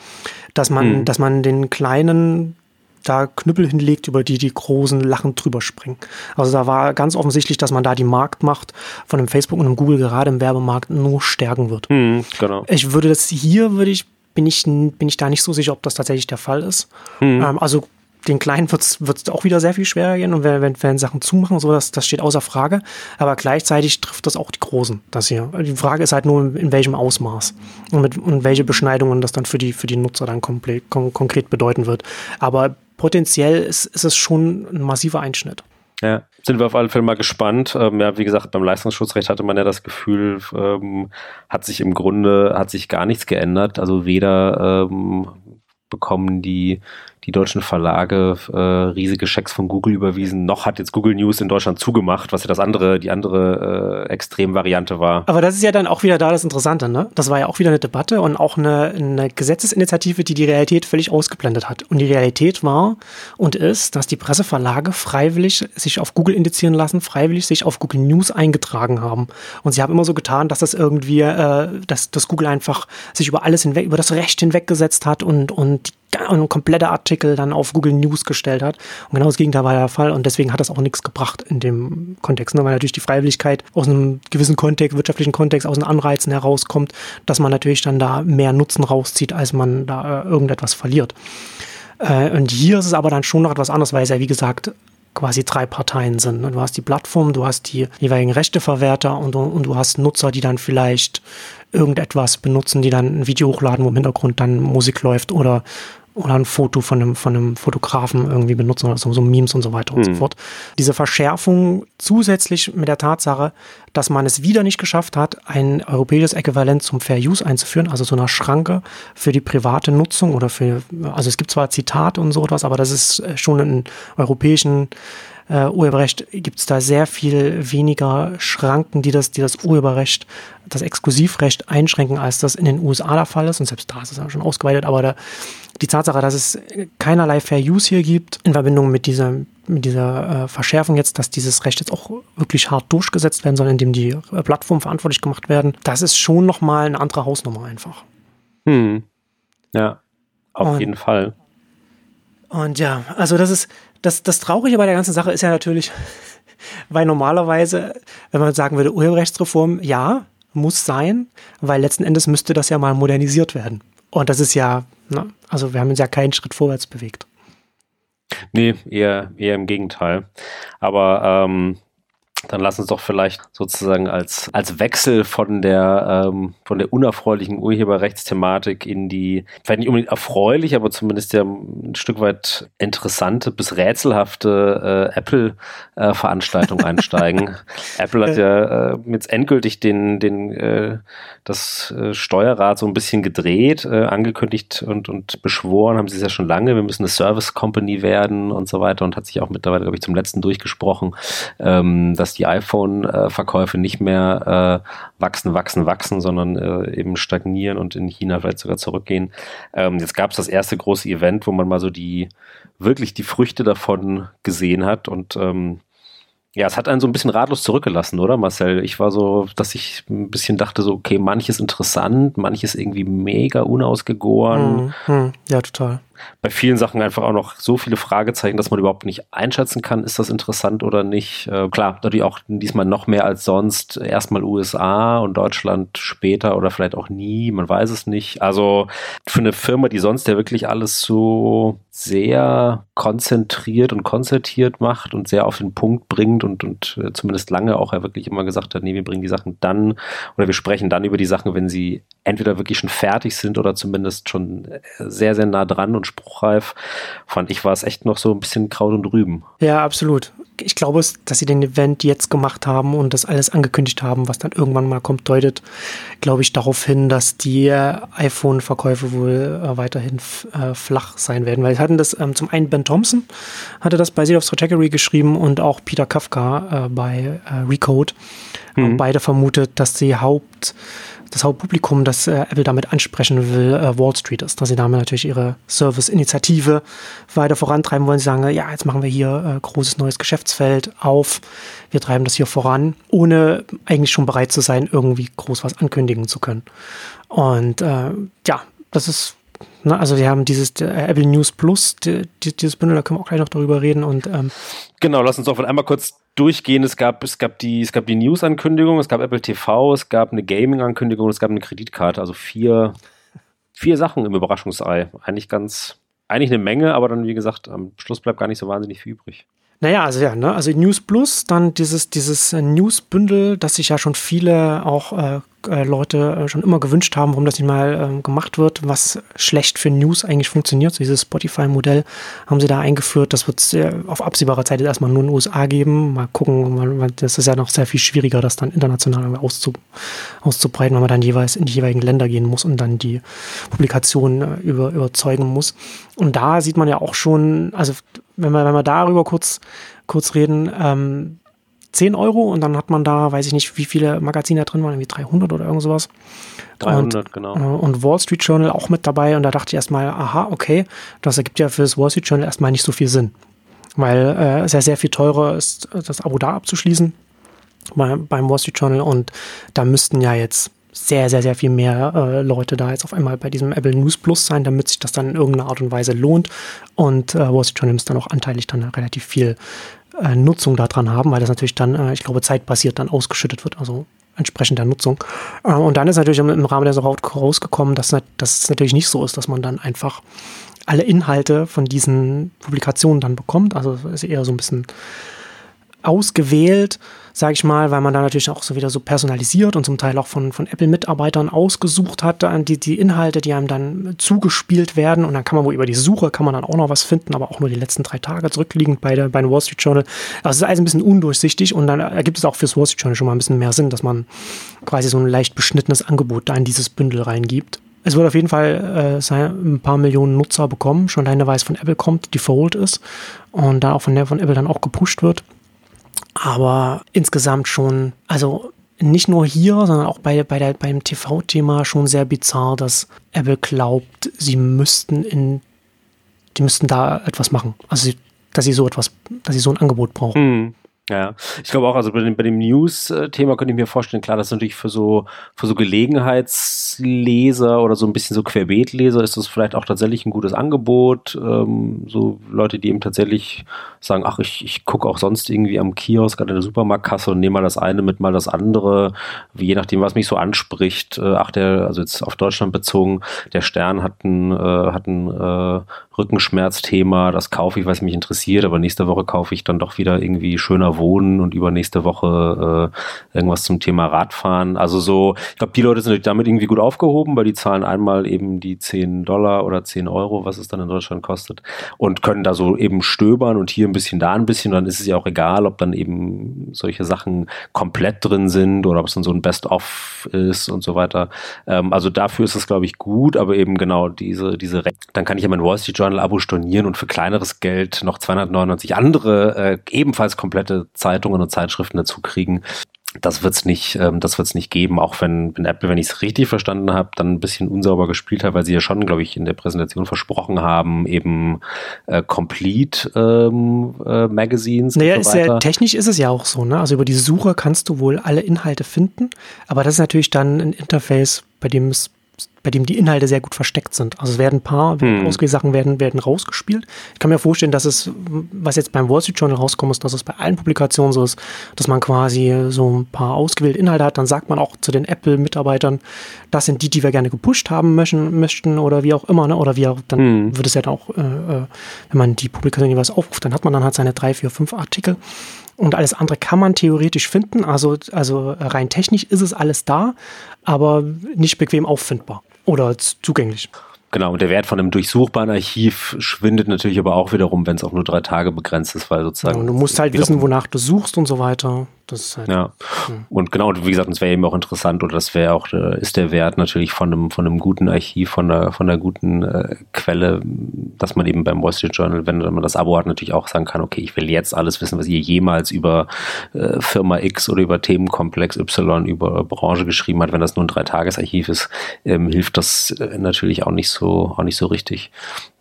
dass man, mhm. dass man den kleinen da Knüppel hinlegt, über die die Großen lachend drüber springen. Also da war ganz offensichtlich, dass man da die Marktmacht von dem Facebook und dem Google gerade im Werbemarkt nur stärken wird. Mhm, genau. Ich würde das hier, würde ich bin ich, bin ich da nicht so sicher, ob das tatsächlich der Fall ist. Mhm. Ähm, also den Kleinen wird es auch wieder sehr viel schwerer gehen und wenn, wenn, Sachen zumachen, so das, das steht außer Frage. Aber gleichzeitig trifft das auch die Großen, das hier. Die Frage ist halt nur, in, in welchem Ausmaß und, mit, und welche Beschneidungen das dann für die, für die Nutzer dann komplett, kon konkret bedeuten wird. Aber potenziell ist, ist es schon ein massiver Einschnitt. Ja, sind wir auf alle Fälle mal gespannt. Ähm, ja, wie gesagt, beim Leistungsschutzrecht hatte man ja das Gefühl, ähm, hat sich im Grunde, hat sich gar nichts geändert. Also weder ähm, bekommen die die deutschen Verlage äh, riesige Schecks von Google überwiesen. Noch hat jetzt Google News in Deutschland zugemacht, was ja das andere, die andere äh, Extremvariante war. Aber das ist ja dann auch wieder da das Interessante, ne? Das war ja auch wieder eine Debatte und auch eine, eine Gesetzesinitiative, die die Realität völlig ausgeblendet hat. Und die Realität war und ist, dass die Presseverlage freiwillig sich auf Google indizieren lassen, freiwillig sich auf Google News eingetragen haben. Und sie haben immer so getan, dass das irgendwie, äh, dass, dass Google einfach sich über alles hinweg, über das Recht hinweggesetzt hat und, und die und komplette Artikel dann auf Google News gestellt hat. Und genau das Gegenteil war der Fall und deswegen hat das auch nichts gebracht in dem Kontext, ne? weil natürlich die Freiwilligkeit aus einem gewissen Kontext, wirtschaftlichen Kontext, aus den Anreizen herauskommt, dass man natürlich dann da mehr Nutzen rauszieht, als man da äh, irgendetwas verliert. Äh, und hier ist es aber dann schon noch etwas anderes, weil es ja wie gesagt quasi drei Parteien sind. Ne? Du hast die Plattform, du hast die jeweiligen Rechteverwerter und, und du hast Nutzer, die dann vielleicht irgendetwas benutzen, die dann ein Video hochladen, wo im Hintergrund dann Musik läuft oder oder ein Foto von einem, von einem Fotografen irgendwie benutzen oder so, so Memes und so weiter und so fort. Diese Verschärfung zusätzlich mit der Tatsache, dass man es wieder nicht geschafft hat, ein europäisches Äquivalent zum Fair Use einzuführen, also so einer Schranke für die private Nutzung oder für, also es gibt zwar Zitate und so etwas, aber das ist äh, schon in europäischen äh, Urheberrecht gibt es da sehr viel weniger Schranken, die das, die das Urheberrecht, das Exklusivrecht einschränken, als das in den USA der Fall ist. Und selbst da ist es ja schon ausgeweitet, aber da, die Tatsache, dass es keinerlei Fair Use hier gibt, in Verbindung mit dieser, mit dieser äh, Verschärfung jetzt, dass dieses Recht jetzt auch wirklich hart durchgesetzt werden soll, indem die äh, Plattformen verantwortlich gemacht werden, das ist schon nochmal eine andere Hausnummer einfach. Hm. Ja, auf und, jeden Fall. Und ja, also das ist, das, das Traurige bei der ganzen Sache ist ja natürlich, weil normalerweise, wenn man sagen würde, Urheberrechtsreform, ja, muss sein, weil letzten Endes müsste das ja mal modernisiert werden. Und das ist ja, na, ne, also wir haben uns ja keinen Schritt vorwärts bewegt. Nee, eher, eher im Gegenteil. Aber ähm, dann lass uns doch vielleicht sozusagen als, als Wechsel von der, ähm, von der unerfreulichen Urheberrechtsthematik in die, vielleicht nicht unbedingt erfreulich, aber zumindest ja ein Stück weit interessante bis rätselhafte äh, Apple-Veranstaltung äh, einsteigen. Apple hat ja äh, jetzt endgültig den, den, äh, das äh, Steuerrad so ein bisschen gedreht, äh, angekündigt und, und beschworen, haben sie es ja schon lange, wir müssen eine Service Company werden und so weiter und hat sich auch mittlerweile, glaube ich, zum letzten durchgesprochen, ähm, dass die iPhone-Verkäufe nicht mehr äh, wachsen, wachsen, wachsen, sondern äh, eben stagnieren und in China vielleicht sogar zurückgehen. Ähm, jetzt gab es das erste große Event, wo man mal so die wirklich die Früchte davon gesehen hat und ähm, ja, es hat einen so ein bisschen ratlos zurückgelassen, oder Marcel? Ich war so, dass ich ein bisschen dachte so, okay, manches interessant, manches irgendwie mega unausgegoren. Hm, hm, ja, total bei vielen Sachen einfach auch noch so viele Fragezeichen, dass man überhaupt nicht einschätzen kann, ist das interessant oder nicht. Äh, klar, natürlich auch diesmal noch mehr als sonst. Erstmal USA und Deutschland später oder vielleicht auch nie, man weiß es nicht. Also für eine Firma, die sonst ja wirklich alles so sehr konzentriert und konzertiert macht und sehr auf den Punkt bringt und, und äh, zumindest lange auch er wirklich immer gesagt hat, nee, wir bringen die Sachen dann oder wir sprechen dann über die Sachen, wenn sie entweder wirklich schon fertig sind oder zumindest schon äh, sehr, sehr nah dran und spruchreif, fand ich, war es echt noch so ein bisschen Kraut und Rüben. Ja, absolut. Ich glaube, dass sie den Event jetzt gemacht haben und das alles angekündigt haben, was dann irgendwann mal kommt, deutet, glaube ich, darauf hin, dass die äh, iPhone-Verkäufe wohl äh, weiterhin äh, flach sein werden. Weil es hatten das ähm, zum einen Ben Thompson hatte das bei Seal of Strategy geschrieben und auch Peter Kafka äh, bei äh, Recode. Mhm. Beide vermutet, dass die Haupt das Hauptpublikum, das äh, Apple damit ansprechen will, äh, Wall Street ist. Dass sie damit natürlich ihre Service-Initiative weiter vorantreiben wollen. Sie sagen, ja, jetzt machen wir hier äh, großes neues Geschäftsfeld auf. Wir treiben das hier voran, ohne eigentlich schon bereit zu sein, irgendwie groß was ankündigen zu können. Und äh, ja, das ist Ne, also wir haben dieses äh, Apple News Plus, die, die, dieses Bündel, da können wir auch gleich noch darüber reden. Und, ähm, genau, lass uns doch einmal kurz durchgehen. Es gab, es gab die, die News-Ankündigung, es gab Apple TV, es gab eine Gaming-Ankündigung, es gab eine Kreditkarte. Also vier, vier Sachen im Überraschungsei. Eigentlich ganz, eigentlich eine Menge, aber dann, wie gesagt, am Schluss bleibt gar nicht so wahnsinnig viel übrig. Naja, also ja, ne? also News Plus, dann dieses, dieses News-Bündel, das sich ja schon viele auch äh, äh, Leute äh, schon immer gewünscht haben, warum das nicht mal ähm, gemacht wird, was schlecht für News eigentlich funktioniert. So dieses Spotify-Modell haben sie da eingeführt. Das wird es auf absehbare Zeit erstmal nur in den USA geben. Mal gucken, weil das ist ja noch sehr viel schwieriger, das dann international auszu, auszubreiten, weil man dann jeweils in die jeweiligen Länder gehen muss und dann die Publikation äh, über, überzeugen muss. Und da sieht man ja auch schon, also wenn wir, wenn wir darüber kurz, kurz reden, ähm, 10 Euro und dann hat man da, weiß ich nicht, wie viele Magazine da drin waren, irgendwie 300 oder irgend sowas. 300, und, genau. Äh, und Wall Street Journal auch mit dabei und da dachte ich erstmal, aha, okay, das ergibt ja für das Wall Street Journal erstmal nicht so viel Sinn. Weil äh, es ja sehr viel teurer ist, das Abo da abzuschließen bei, beim Wall Street Journal und da müssten ja jetzt sehr, sehr, sehr viel mehr äh, Leute da jetzt auf einmal bei diesem Apple News Plus sein, damit sich das dann in irgendeiner Art und Weise lohnt. Und äh, Wall Street Journal dann auch anteilig dann relativ viel äh, Nutzung daran haben, weil das natürlich dann, äh, ich glaube, zeitbasiert dann ausgeschüttet wird, also entsprechend der Nutzung. Äh, und dann ist natürlich im, im Rahmen der Sache rausgekommen, dass, dass es natürlich nicht so ist, dass man dann einfach alle Inhalte von diesen Publikationen dann bekommt. Also es ist eher so ein bisschen ausgewählt, sage ich mal, weil man da natürlich auch so wieder so personalisiert und zum Teil auch von, von Apple-Mitarbeitern ausgesucht hat, die, die Inhalte, die einem dann zugespielt werden und dann kann man wohl über die Suche kann man dann auch noch was finden, aber auch nur die letzten drei Tage zurückliegend bei der, bei der Wall Street Journal. Also es ist alles ein bisschen undurchsichtig und dann ergibt es auch fürs Wall Street Journal schon mal ein bisschen mehr Sinn, dass man quasi so ein leicht beschnittenes Angebot da in dieses Bündel reingibt. Es wird auf jeden Fall äh, ein paar Millionen Nutzer bekommen, schon alleine weil es von Apple kommt, Default ist und dann auch von, von Apple dann auch gepusht wird aber insgesamt schon, also nicht nur hier, sondern auch bei, bei der, beim TV-Thema schon sehr bizarr, dass Apple glaubt, sie müssten in, die müssten da etwas machen. Also, dass sie so etwas, dass sie so ein Angebot brauchen. Mhm. Ja, ich glaube auch, also bei dem, bei dem News-Thema könnte ich mir vorstellen, klar, das ist natürlich für so, für so Gelegenheitsleser oder so ein bisschen so Querbeetleser ist das vielleicht auch tatsächlich ein gutes Angebot. Ähm, so Leute, die eben tatsächlich sagen, ach, ich, ich gucke auch sonst irgendwie am Kiosk, an der Supermarktkasse und nehme mal das eine mit mal das andere, je nachdem, was mich so anspricht. Äh, ach, der, also jetzt auf Deutschland bezogen, der Stern hat ein, äh, hat ein äh, Rückenschmerzthema, das kaufe ich, was mich interessiert, aber nächste Woche kaufe ich dann doch wieder irgendwie schöner Wohnen und übernächste Woche äh, irgendwas zum Thema Radfahren. Also so, ich glaube, die Leute sind damit irgendwie gut aufgehoben, weil die zahlen einmal eben die 10 Dollar oder 10 Euro, was es dann in Deutschland kostet, und können da so eben stöbern und hier ein bisschen, da ein bisschen. Dann ist es ja auch egal, ob dann eben solche Sachen komplett drin sind oder ob es dann so ein Best-of ist und so weiter. Ähm, also dafür ist es, glaube ich, gut, aber eben genau diese, diese, dann kann ich ja mein Wall Street Journal-Abo stornieren und für kleineres Geld noch 299 andere, äh, ebenfalls komplette Zeitungen und Zeitschriften dazu kriegen. Das wird's nicht, ähm, das wird's nicht geben, auch wenn, wenn Apple, wenn ich es richtig verstanden habe, dann ein bisschen unsauber gespielt hat, weil sie ja schon, glaube ich, in der Präsentation versprochen haben, eben äh, Complete ähm, äh, Magazines. Naja, so ist ja, technisch ist es ja auch so, ne? Also über die Suche kannst du wohl alle Inhalte finden, aber das ist natürlich dann ein Interface, bei dem es bei dem die Inhalte sehr gut versteckt sind. Also es werden ein paar hm. ausgewählte Sachen werden, werden rausgespielt. Ich kann mir vorstellen, dass es, was jetzt beim Wall Street Journal rauskommt, ist, dass es bei allen Publikationen so ist, dass man quasi so ein paar ausgewählte Inhalte hat. Dann sagt man auch zu den Apple-Mitarbeitern, das sind die, die wir gerne gepusht haben möchten, möchten oder wie auch immer. Ne? Oder wie auch, dann hm. wird es ja dann auch, äh, äh, wenn man die Publikation jeweils aufruft, dann hat man dann halt seine drei, vier, fünf Artikel. Und alles andere kann man theoretisch finden. Also, also rein technisch ist es alles da, aber nicht bequem auffindbar oder zugänglich. Genau, und der Wert von einem durchsuchbaren Archiv schwindet natürlich aber auch wiederum, wenn es auch nur drei Tage begrenzt ist, weil sozusagen. Ja, und du musst halt wissen, wonach du suchst und so weiter. Halt, ja. ja. Und genau, wie gesagt, es wäre eben auch interessant oder das wäre auch, äh, ist der Wert natürlich von einem, von einem guten Archiv, von der, von der guten äh, Quelle, dass man eben beim Wall Street Journal, wenn man das Abo hat, natürlich auch sagen kann, okay, ich will jetzt alles wissen, was ihr jemals über äh, Firma X oder über Themenkomplex Y, über Branche geschrieben hat. Wenn das nur ein Dreitagesarchiv ist, ähm, hilft das äh, natürlich auch nicht so, auch nicht so richtig.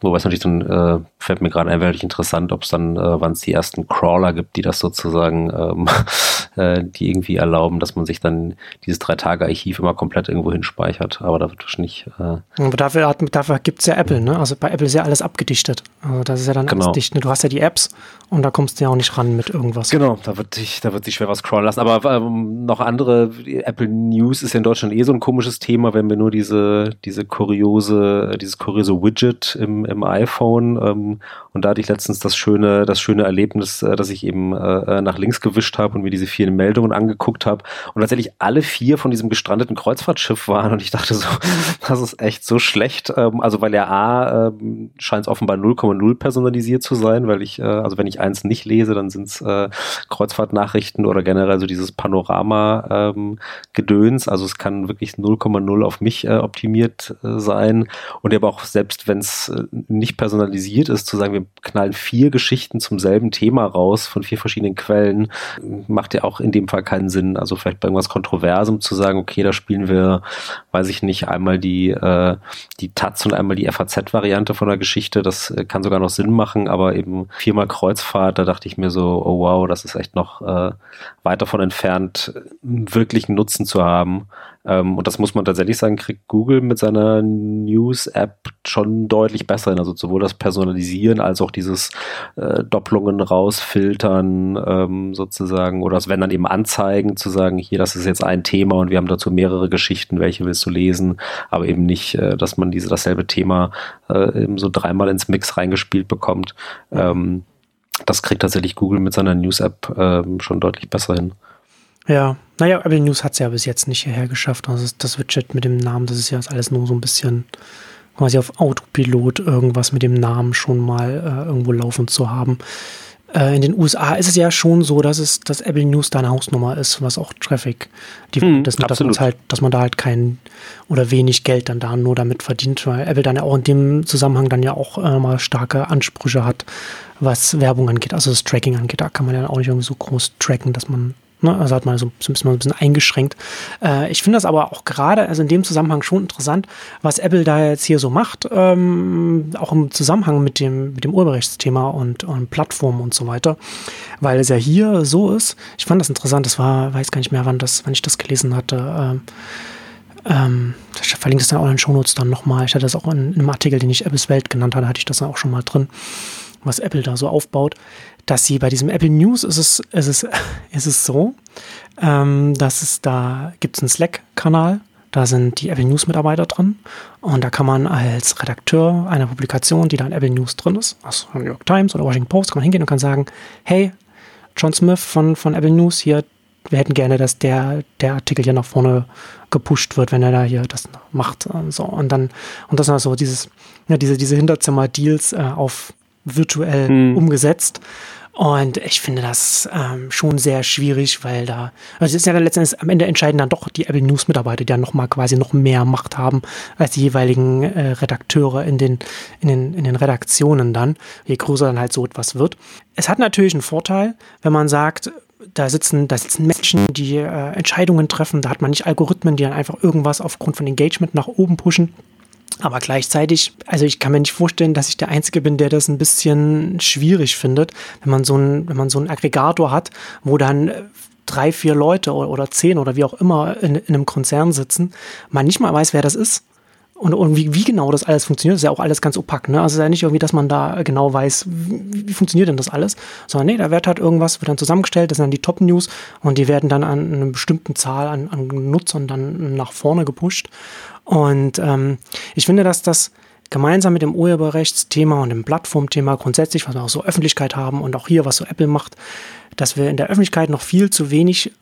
Wobei es natürlich dann, äh, fällt mir gerade ein, wäre interessant, ob es dann, äh, wann es die ersten Crawler gibt, die das sozusagen ähm, äh, die irgendwie erlauben, dass man sich dann dieses Drei-Tage-Archiv immer komplett irgendwo hinspeichert. Aber da wird wahrscheinlich. Äh Aber dafür, dafür gibt es ja Apple, ne? Also bei Apple ist ja alles abgedichtet. Also das ist ja dann genau. alles dicht. Ne? Du hast ja die Apps und da kommst du ja auch nicht ran mit irgendwas. Genau, da wird sich, da wird sich schwer was crawlen lassen. Aber ähm, noch andere, Apple News ist ja in Deutschland eh so ein komisches Thema, wenn wir nur diese, diese kuriose, dieses kuriose Widget im, im iPhone ähm, und da hatte ich letztens das schöne, das schöne Erlebnis, äh, dass ich eben äh, äh nach links gewischt habe und mir diese vielen Meldungen angeguckt habe und tatsächlich alle vier von diesem gestrandeten Kreuzfahrtschiff waren und ich dachte so, das ist echt so schlecht. Ähm, also weil ja A ähm, scheint es offenbar 0,0 personalisiert zu sein, weil ich, äh, also wenn ich eins nicht lese, dann sind es äh, Kreuzfahrtnachrichten oder generell so dieses Panorama-Gedöns. Ähm, also es kann wirklich 0,0 auf mich äh, optimiert äh, sein und aber auch selbst wenn es äh, nicht personalisiert ist, zu sagen, wir knallen vier Geschichten zum selben Thema raus von vier verschiedenen Quellen, macht ja auch in dem Fall keinen Sinn. Also vielleicht bei irgendwas Kontroversem zu sagen, okay, da spielen wir, weiß ich nicht, einmal die, äh, die Taz und einmal die FAZ-Variante von der Geschichte. Das äh, kann sogar noch Sinn machen, aber eben viermal Kreuzfahrt, da dachte ich mir so, oh wow, das ist echt noch äh, weit davon entfernt, wirklichen Nutzen zu haben. Ähm, und das muss man tatsächlich sagen, kriegt Google mit seiner News-App schon deutlich besser hin. Also sowohl das Personalisieren als auch dieses äh, Doppelungen rausfiltern ähm, sozusagen oder werden dann eben Anzeigen zu sagen, hier, das ist jetzt ein Thema und wir haben dazu mehrere Geschichten, welche willst du lesen, aber eben nicht, äh, dass man diese dasselbe Thema äh, eben so dreimal ins Mix reingespielt bekommt. Ähm, das kriegt tatsächlich Google mit seiner News-App ähm, schon deutlich besser hin. Ja, naja, Apple News hat es ja bis jetzt nicht hierher geschafft. Also das Widget mit dem Namen, das ist ja alles nur so ein bisschen quasi auf Autopilot irgendwas mit dem Namen schon mal äh, irgendwo laufen zu haben. Äh, in den USA ist es ja schon so, dass es dass Apple News deine Hausnummer ist, was auch Traffic, die, hm, das, dass, halt, dass man da halt kein oder wenig Geld dann da nur damit verdient, weil Apple dann ja auch in dem Zusammenhang dann ja auch äh, mal starke Ansprüche hat, was Werbung angeht, also das Tracking angeht. Da kann man ja auch nicht irgendwie so groß tracken, dass man Ne? Also hat man so, so ein, bisschen, ein bisschen eingeschränkt. Äh, ich finde das aber auch gerade, also in dem Zusammenhang schon interessant, was Apple da jetzt hier so macht, ähm, auch im Zusammenhang mit dem, mit dem Urheberrechtsthema und, und Plattformen und so weiter, weil es ja hier so ist. Ich fand das interessant, das war, weiß gar nicht mehr, wann das, wann ich das gelesen hatte. Ähm, ähm, ich verlinke das dann auch in den Shownotes dann nochmal. Ich hatte das auch in, in einem Artikel, den ich Apples Welt genannt hatte, hatte ich das dann auch schon mal drin, was Apple da so aufbaut dass sie bei diesem Apple News ist es, ist es, ist es so, ähm, dass es da gibt es einen Slack-Kanal, da sind die Apple News Mitarbeiter drin und da kann man als Redakteur einer Publikation, die da in Apple News drin ist, aus New York Times oder Washington Post, kann man hingehen und kann sagen, hey, John Smith von, von Apple News hier, wir hätten gerne, dass der, der Artikel hier nach vorne gepusht wird, wenn er da hier das macht. Und so. Und dann, und das sind also dieses, ja, diese, diese Hinterzimmer-Deals äh, auf virtuell hm. umgesetzt. Und ich finde das ähm, schon sehr schwierig, weil da, also es ist ja dann letztendlich am Ende entscheiden dann doch die Apple News Mitarbeiter, die dann nochmal quasi noch mehr Macht haben als die jeweiligen äh, Redakteure in den, in, den, in den Redaktionen dann, je größer dann halt so etwas wird. Es hat natürlich einen Vorteil, wenn man sagt, da sitzen, da sitzen Menschen, die äh, Entscheidungen treffen, da hat man nicht Algorithmen, die dann einfach irgendwas aufgrund von Engagement nach oben pushen aber gleichzeitig, also ich kann mir nicht vorstellen, dass ich der Einzige bin, der das ein bisschen schwierig findet, wenn man so ein, wenn man so einen Aggregator hat, wo dann äh, drei, vier Leute oder, zehn oder wie auch immer in, in einem Konzern sitzen, man nicht mal weiß, wer das ist. Und, und wie, wie genau das alles funktioniert, ist ja auch alles ganz opak. Ne? Also es ist ja nicht irgendwie, dass man da genau weiß, wie, wie funktioniert denn das alles, sondern nee, da wird halt irgendwas, wird dann zusammengestellt, das sind dann die Top-News und die werden dann an einer bestimmten Zahl an, an Nutzern dann nach vorne gepusht. Und ähm, ich finde, dass das gemeinsam mit dem Urheberrechtsthema und dem Plattformthema grundsätzlich, was wir auch so Öffentlichkeit haben und auch hier, was so Apple macht, dass wir in der Öffentlichkeit noch viel zu wenig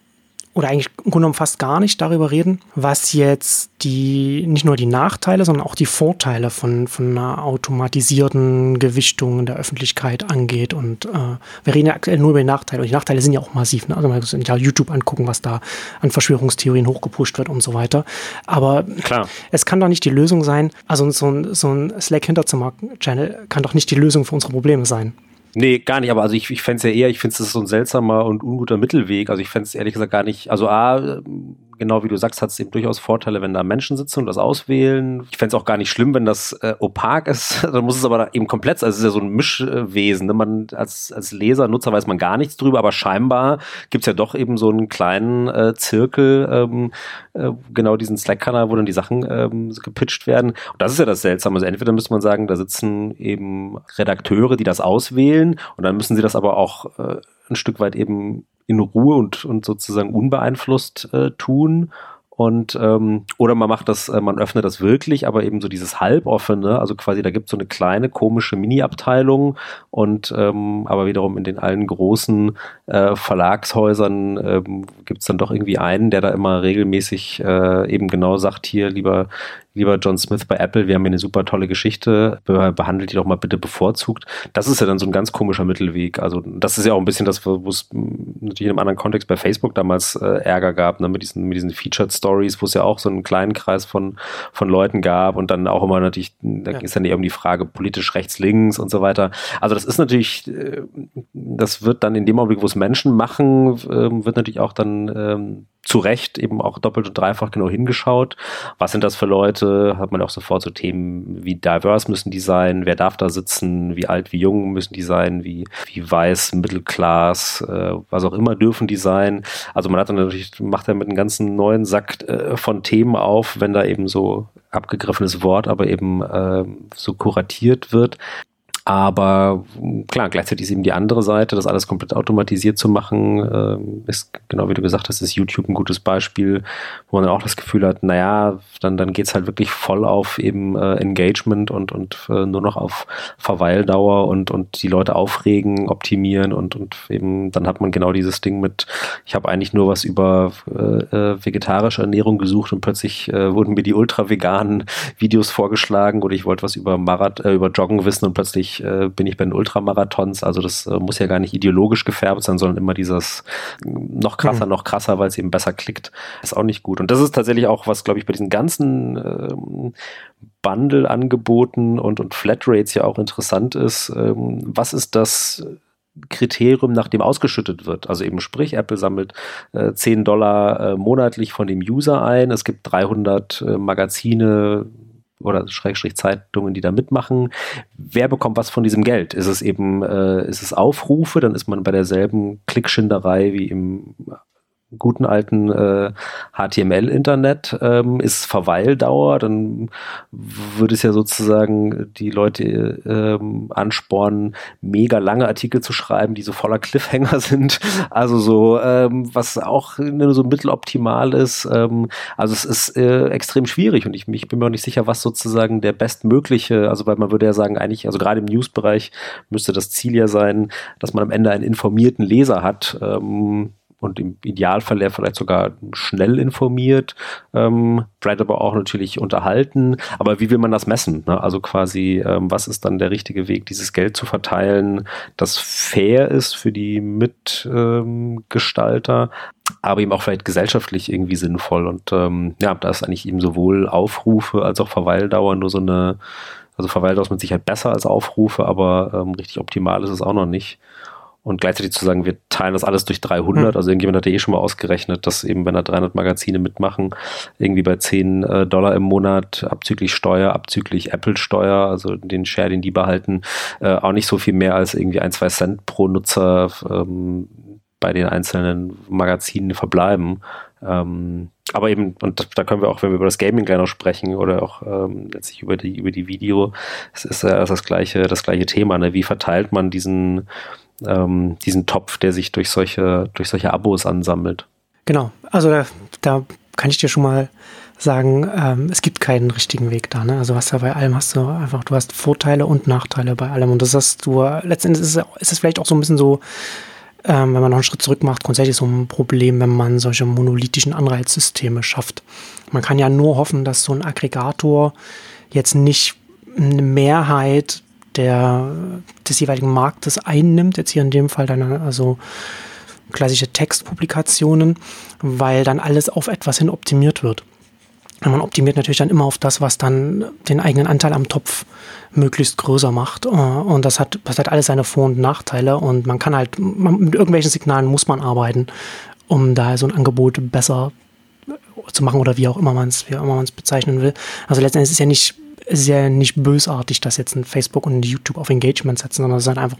oder eigentlich im Grunde genommen fast gar nicht darüber reden, was jetzt die, nicht nur die Nachteile, sondern auch die Vorteile von, von einer automatisierten Gewichtung in der Öffentlichkeit angeht. Und äh, wir reden ja aktuell nur über die Nachteile. Und die Nachteile sind ja auch massiv. Ne? Also man muss ja YouTube angucken, was da an Verschwörungstheorien hochgepusht wird und so weiter. Aber Klar. es kann doch nicht die Lösung sein, also so ein, so ein Slack-Hinterzimmer-Channel kann doch nicht die Lösung für unsere Probleme sein. Nee, gar nicht, aber also ich, ich fände es ja eher, ich finde es so ein seltsamer und unguter Mittelweg. Also ich fände es ehrlich gesagt gar nicht, also A, genau wie du sagst, hat es eben durchaus Vorteile, wenn da Menschen sitzen und das auswählen. Ich fände es auch gar nicht schlimm, wenn das äh, opak ist. Dann muss es aber eben komplett, also es ist ja so ein Mischwesen. Ne? Man als, als Leser, Nutzer weiß man gar nichts drüber, aber scheinbar gibt es ja doch eben so einen kleinen äh, Zirkel, ähm, äh, genau diesen Slack-Kanal, wo dann die Sachen ähm, gepitcht werden. Und das ist ja das Seltsame. Also entweder müsste man sagen, da sitzen eben Redakteure, die das auswählen und dann müssen sie das aber auch äh, ein Stück weit eben in Ruhe und, und sozusagen unbeeinflusst äh, tun. Und ähm, oder man macht das, äh, man öffnet das wirklich, aber eben so dieses halboffene, also quasi da gibt es so eine kleine komische Mini-Abteilung und ähm, aber wiederum in den allen großen äh, Verlagshäusern ähm, gibt es dann doch irgendwie einen, der da immer regelmäßig äh, eben genau sagt, hier lieber lieber John Smith bei Apple, wir haben hier eine super tolle Geschichte, behandelt die doch mal bitte bevorzugt. Das ist ja dann so ein ganz komischer Mittelweg. Also das ist ja auch ein bisschen das, wo es natürlich in einem anderen Kontext bei Facebook damals äh, Ärger gab, ne, mit diesen, mit diesen Featured Stories, wo es ja auch so einen kleinen Kreis von, von Leuten gab und dann auch immer natürlich, da ja. ging es dann eher um die Frage politisch rechts, links und so weiter. Also das ist natürlich, äh, das wird dann in dem Augenblick, wo es Menschen machen, äh, wird natürlich auch dann ähm, zu Recht eben auch doppelt und dreifach genau hingeschaut. Was sind das für Leute? Hat man auch sofort so Themen wie diverse müssen die sein, wer darf da sitzen, wie alt, wie jung müssen die sein, wie, wie weiß, Mittelklass, äh, was auch immer dürfen die sein. Also man hat dann natürlich, macht er mit einem ganzen neuen Sack äh, von Themen auf, wenn da eben so abgegriffenes Wort, aber eben äh, so kuratiert wird. Aber klar, gleichzeitig ist eben die andere Seite, das alles komplett automatisiert zu machen, äh, ist, genau wie du gesagt hast, ist YouTube ein gutes Beispiel, wo man dann auch das Gefühl hat, naja, dann, dann geht's halt wirklich voll auf eben äh, Engagement und, und äh, nur noch auf Verweildauer und, und die Leute aufregen, optimieren und, und eben dann hat man genau dieses Ding mit, ich habe eigentlich nur was über äh, äh, vegetarische Ernährung gesucht und plötzlich äh, wurden mir die ultra veganen Videos vorgeschlagen oder ich wollte was über Marath, äh, über Joggen wissen und plötzlich äh, bin ich bei den Ultramarathons. Also das äh, muss ja gar nicht ideologisch gefärbt sein, sondern immer dieses noch krasser, mhm. noch krasser, weil es eben besser klickt. Ist auch nicht gut. Und das ist tatsächlich auch, was, glaube ich, bei diesen ganzen ähm, Bundle-Angeboten und, und Flatrates ja auch interessant ist. Ähm, was ist das Kriterium, nach dem ausgeschüttet wird. Also eben sprich, Apple sammelt äh, 10 Dollar äh, monatlich von dem User ein. Es gibt 300 äh, Magazine, oder Schrägstrich Zeitungen, die da mitmachen. Wer bekommt was von diesem Geld? Ist es eben, äh, ist es Aufrufe, dann ist man bei derselben Klickschinderei wie im guten alten äh, HTML-Internet ähm, ist Verweildauer, dann würde es ja sozusagen die Leute ähm, anspornen, mega lange Artikel zu schreiben, die so voller Cliffhanger sind. Also so, ähm, was auch nur so mitteloptimal ist. Ähm, also es ist äh, extrem schwierig und ich, ich bin mir auch nicht sicher, was sozusagen der bestmögliche, also weil man würde ja sagen, eigentlich, also gerade im News-Bereich müsste das Ziel ja sein, dass man am Ende einen informierten Leser hat. Ähm, und im Idealfall er vielleicht sogar schnell informiert, ähm, vielleicht aber auch natürlich unterhalten. Aber wie will man das messen? Ne? Also quasi, ähm, was ist dann der richtige Weg, dieses Geld zu verteilen, das fair ist für die Mitgestalter, ähm, aber eben auch vielleicht gesellschaftlich irgendwie sinnvoll. Und ähm, ja, da ist eigentlich eben sowohl Aufrufe als auch Verweildauer nur so eine, also Verweildauer ist mit Sicherheit besser als Aufrufe, aber ähm, richtig optimal ist es auch noch nicht und gleichzeitig zu sagen, wir teilen das alles durch 300. Mhm. Also irgendjemand hat ja eh schon mal ausgerechnet, dass eben, wenn da 300 Magazine mitmachen, irgendwie bei 10 äh, Dollar im Monat abzüglich Steuer, abzüglich Apple-Steuer, also den Share, den die behalten, äh, auch nicht so viel mehr als irgendwie ein, zwei Cent pro Nutzer ähm, bei den einzelnen Magazinen verbleiben. Ähm, aber eben, und da können wir auch, wenn wir über das Gaming gleich noch sprechen oder auch ähm, letztlich über die, über die Video, es ist ja das gleiche, das gleiche Thema, ne? Wie verteilt man diesen, ähm, diesen Topf, der sich durch solche, durch solche Abos ansammelt. Genau, also da, da kann ich dir schon mal sagen, ähm, es gibt keinen richtigen Weg da. Ne? Also was da bei allem hast du einfach, du hast Vorteile und Nachteile bei allem. Und das hast du, letztendlich ist es, ist es vielleicht auch so ein bisschen so, ähm, wenn man noch einen Schritt zurück macht, grundsätzlich so ein Problem, wenn man solche monolithischen Anreizsysteme schafft. Man kann ja nur hoffen, dass so ein Aggregator jetzt nicht eine Mehrheit der, des jeweiligen Marktes einnimmt, jetzt hier in dem Fall dann also klassische Textpublikationen, weil dann alles auf etwas hin optimiert wird. Und man optimiert natürlich dann immer auf das, was dann den eigenen Anteil am Topf möglichst größer macht. Und das hat, das hat alles seine Vor- und Nachteile. Und man kann halt, man, mit irgendwelchen Signalen muss man arbeiten, um da so ein Angebot besser zu machen oder wie auch immer man es, wie auch immer man es bezeichnen will. Also letztendlich ist es ja nicht ja nicht bösartig, dass jetzt ein Facebook und ein YouTube auf Engagement setzen, sondern es sind einfach,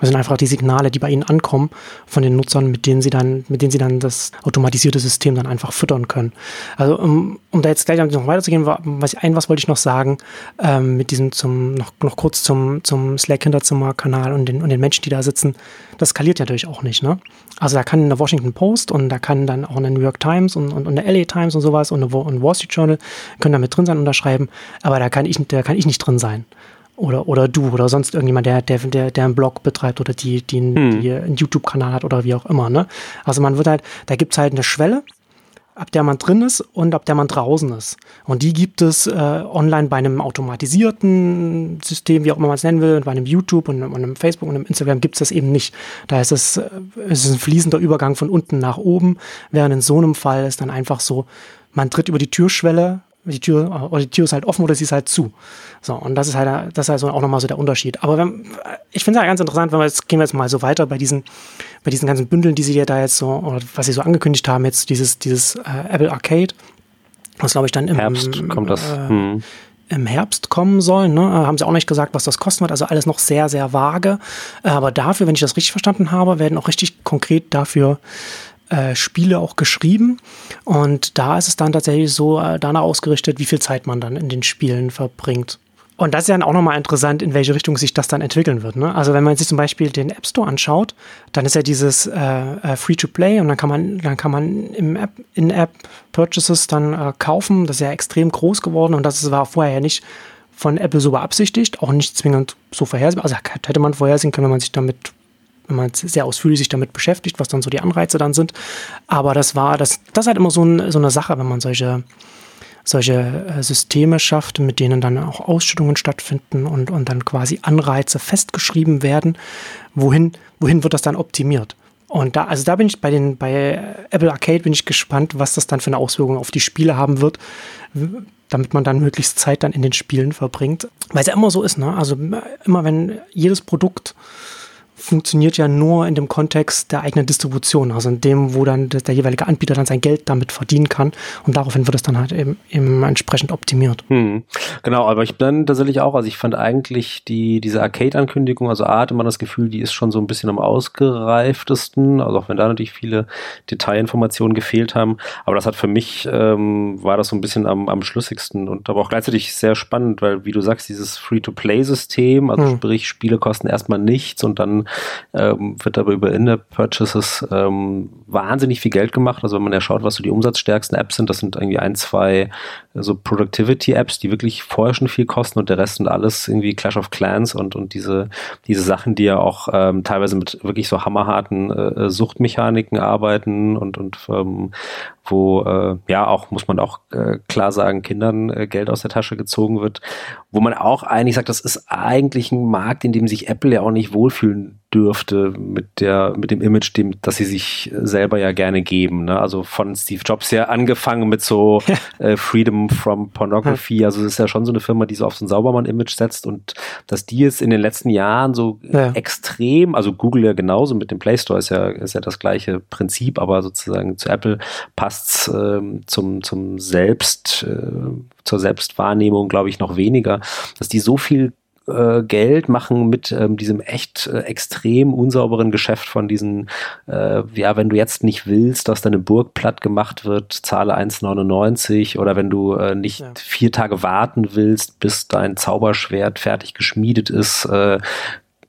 es sind einfach die Signale, die bei ihnen ankommen von den Nutzern, mit denen sie dann, mit denen sie dann das automatisierte System dann einfach füttern können. Also um, um da jetzt gleich noch weiterzugehen, was ein was wollte ich noch sagen ähm, mit diesem zum noch, noch kurz zum zum Slack Hinterzimmer Kanal und den und den Menschen, die da sitzen. Das skaliert ja natürlich auch nicht, ne? Also da kann eine Washington Post und da kann dann auch eine New York Times und, und, und eine LA Times und sowas und eine Wall Street Journal können da mit drin sein, unterschreiben, aber da kann ich, da kann ich nicht drin sein. Oder, oder du oder sonst irgendjemand, der, der, der, der einen Blog betreibt oder die, die, hm. die einen YouTube-Kanal hat oder wie auch immer. Ne? Also man wird halt, da gibt es halt eine Schwelle, ab der man drin ist und ab der man draußen ist. Und die gibt es äh, online bei einem automatisierten System, wie auch immer man es nennen will, bei einem YouTube und, und einem Facebook und einem Instagram gibt es das eben nicht. Da ist es, äh, es ist ein fließender Übergang von unten nach oben, während in so einem Fall ist dann einfach so, man tritt über die Türschwelle die Tür, oder die Tür ist halt offen oder sie ist halt zu. So, und das ist halt, das ist halt so auch nochmal so der Unterschied. Aber wenn, ich finde es halt ganz interessant, wenn wir jetzt, gehen wir jetzt mal so weiter bei diesen, bei diesen ganzen Bündeln, die sie ja da jetzt so, oder was sie so angekündigt haben, jetzt dieses, dieses äh, Apple Arcade, was glaube ich dann im Herbst kommt das. Äh, hm. Im Herbst kommen soll, ne? haben sie auch nicht gesagt, was das kosten wird, also alles noch sehr, sehr vage. Aber dafür, wenn ich das richtig verstanden habe, werden auch richtig konkret dafür äh, Spiele auch geschrieben. Und da ist es dann tatsächlich so äh, danach ausgerichtet, wie viel Zeit man dann in den Spielen verbringt. Und das ist ja dann auch nochmal interessant, in welche Richtung sich das dann entwickeln wird. Ne? Also wenn man sich zum Beispiel den App Store anschaut, dann ist ja dieses äh, äh Free-to-Play und dann kann man, dann kann man im App, in App Purchases dann äh, kaufen. Das ist ja extrem groß geworden und das war vorher ja nicht von Apple so beabsichtigt, auch nicht zwingend so vorhersehbar. Also hätte man vorhersehen können, wenn man sich damit wenn man sehr ausführlich sich damit beschäftigt, was dann so die Anreize dann sind. Aber das war, das, das ist halt immer so, ein, so eine Sache, wenn man solche, solche äh, Systeme schafft, mit denen dann auch Ausschüttungen stattfinden und, und dann quasi Anreize festgeschrieben werden. Wohin, wohin wird das dann optimiert? Und da, also da bin ich bei den, bei Apple Arcade bin ich gespannt, was das dann für eine Auswirkung auf die Spiele haben wird, damit man dann möglichst Zeit dann in den Spielen verbringt. Weil es ja immer so ist, ne? Also immer wenn jedes Produkt funktioniert ja nur in dem Kontext der eigenen Distribution, also in dem, wo dann der jeweilige Anbieter dann sein Geld damit verdienen kann und daraufhin wird es dann halt eben, eben entsprechend optimiert. Hm. Genau, aber ich bin tatsächlich auch, also ich fand eigentlich die, diese Arcade-Ankündigung, also A hatte man das Gefühl, die ist schon so ein bisschen am ausgereiftesten, also auch wenn da natürlich viele Detailinformationen gefehlt haben, aber das hat für mich, ähm, war das so ein bisschen am, am schlüssigsten und aber auch gleichzeitig sehr spannend, weil wie du sagst, dieses Free-to-Play-System, also hm. sprich Spiele kosten erstmal nichts und dann ähm, wird aber über In-App-Purchases ähm, wahnsinnig viel Geld gemacht. Also wenn man ja schaut, was so die umsatzstärksten Apps sind, das sind irgendwie ein, zwei so Productivity-Apps, die wirklich vorher schon viel kosten und der Rest sind alles irgendwie Clash of Clans und, und diese, diese Sachen, die ja auch ähm, teilweise mit wirklich so hammerharten äh, Suchtmechaniken arbeiten und, und ähm, wo äh, ja auch, muss man auch äh, klar sagen, Kindern äh, Geld aus der Tasche gezogen wird, wo man auch eigentlich sagt, das ist eigentlich ein Markt, in dem sich Apple ja auch nicht wohlfühlen dürfte mit der mit dem Image, dem, das sie sich selber ja gerne geben. Ne? Also von Steve Jobs ja angefangen mit so äh, Freedom from Pornography. Also es ist ja schon so eine Firma, die so auf so ein Saubermann-Image setzt und dass die jetzt in den letzten Jahren so ja. extrem, also Google ja genauso mit dem Play Store ist ja ist ja das gleiche Prinzip, aber sozusagen zu Apple passt's äh, zum zum Selbst äh, zur Selbstwahrnehmung glaube ich noch weniger, dass die so viel äh, Geld machen mit ähm, diesem echt äh, extrem unsauberen Geschäft von diesen, äh, ja, wenn du jetzt nicht willst, dass deine Burg platt gemacht wird, zahle 1,99 oder wenn du äh, nicht ja. vier Tage warten willst, bis dein Zauberschwert fertig geschmiedet ist, äh,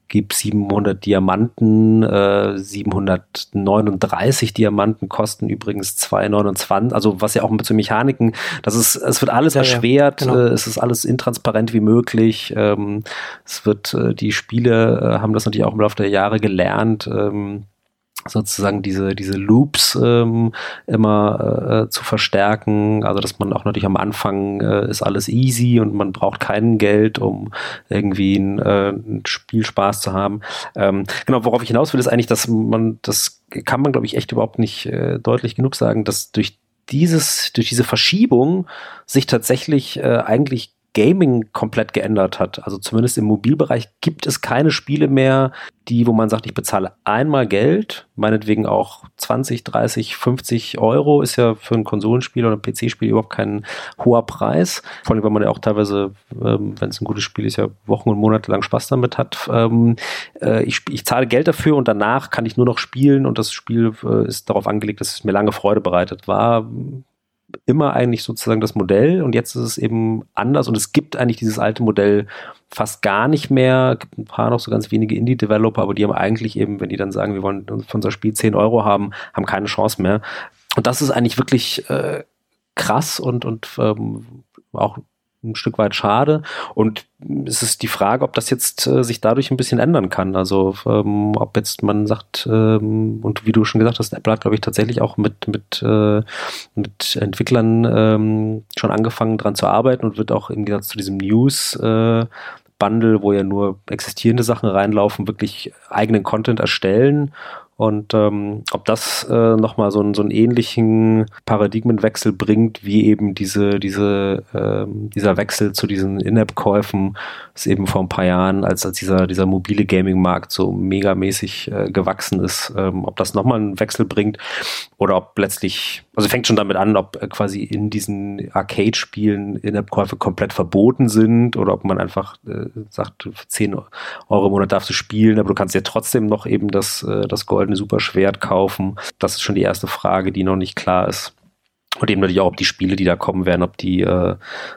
gib 700 Diamanten, äh, 739 Diamanten kosten übrigens 2,29, also was ja auch mit so Mechaniken, das ist, es wird alles ja, erschwert, ja, genau. äh, es ist alles intransparent wie möglich, ähm, es wird, äh, die Spiele äh, haben das natürlich auch im Laufe der Jahre gelernt, ähm, sozusagen diese, diese Loops ähm, immer äh, zu verstärken. Also dass man auch natürlich am Anfang äh, ist alles easy und man braucht kein Geld, um irgendwie ein, äh, ein Spielspaß zu haben. Ähm, genau, worauf ich hinaus will, ist eigentlich, dass man, das kann man, glaube ich, echt überhaupt nicht äh, deutlich genug sagen, dass durch dieses, durch diese Verschiebung sich tatsächlich äh, eigentlich Gaming komplett geändert hat. Also zumindest im Mobilbereich gibt es keine Spiele mehr, die, wo man sagt, ich bezahle einmal Geld, meinetwegen auch 20, 30, 50 Euro, ist ja für ein Konsolenspiel oder ein PC-Spiel überhaupt kein hoher Preis. Vor allem, weil man ja auch teilweise, ähm, wenn es ein gutes Spiel ist, ja Wochen und Monate lang Spaß damit hat. Ähm, äh, ich, ich zahle Geld dafür und danach kann ich nur noch spielen und das Spiel äh, ist darauf angelegt, dass es mir lange Freude bereitet. War immer eigentlich sozusagen das Modell und jetzt ist es eben anders und es gibt eigentlich dieses alte Modell fast gar nicht mehr. Es gibt ein paar noch so ganz wenige Indie-Developer, aber die haben eigentlich eben, wenn die dann sagen, wir wollen für unser Spiel 10 Euro haben, haben keine Chance mehr. Und das ist eigentlich wirklich äh, krass und, und ähm, auch ein Stück weit schade. Und es ist die Frage, ob das jetzt äh, sich dadurch ein bisschen ändern kann. Also ähm, ob jetzt man sagt, ähm, und wie du schon gesagt hast, Apple hat, glaube ich, tatsächlich auch mit, mit, äh, mit Entwicklern ähm, schon angefangen dran zu arbeiten und wird auch im Gegensatz zu diesem News äh, Bundle, wo ja nur existierende Sachen reinlaufen, wirklich eigenen Content erstellen und ähm, ob das äh, nochmal so, so einen ähnlichen Paradigmenwechsel bringt, wie eben diese, diese, ähm, dieser Wechsel zu diesen In-App-Käufen, ist eben vor ein paar Jahren, als, als dieser, dieser mobile Gaming-Markt so megamäßig äh, gewachsen ist, ähm, ob das nochmal einen Wechsel bringt oder ob letztlich, also fängt schon damit an, ob äh, quasi in diesen Arcade-Spielen In-App-Käufe komplett verboten sind oder ob man einfach äh, sagt, für 10 Euro im Monat darfst du spielen, aber du kannst ja trotzdem noch eben das, äh, das Gold goldene Superschwert kaufen? Das ist schon die erste Frage, die noch nicht klar ist. Und eben natürlich auch, ob die Spiele, die da kommen werden, ob die äh,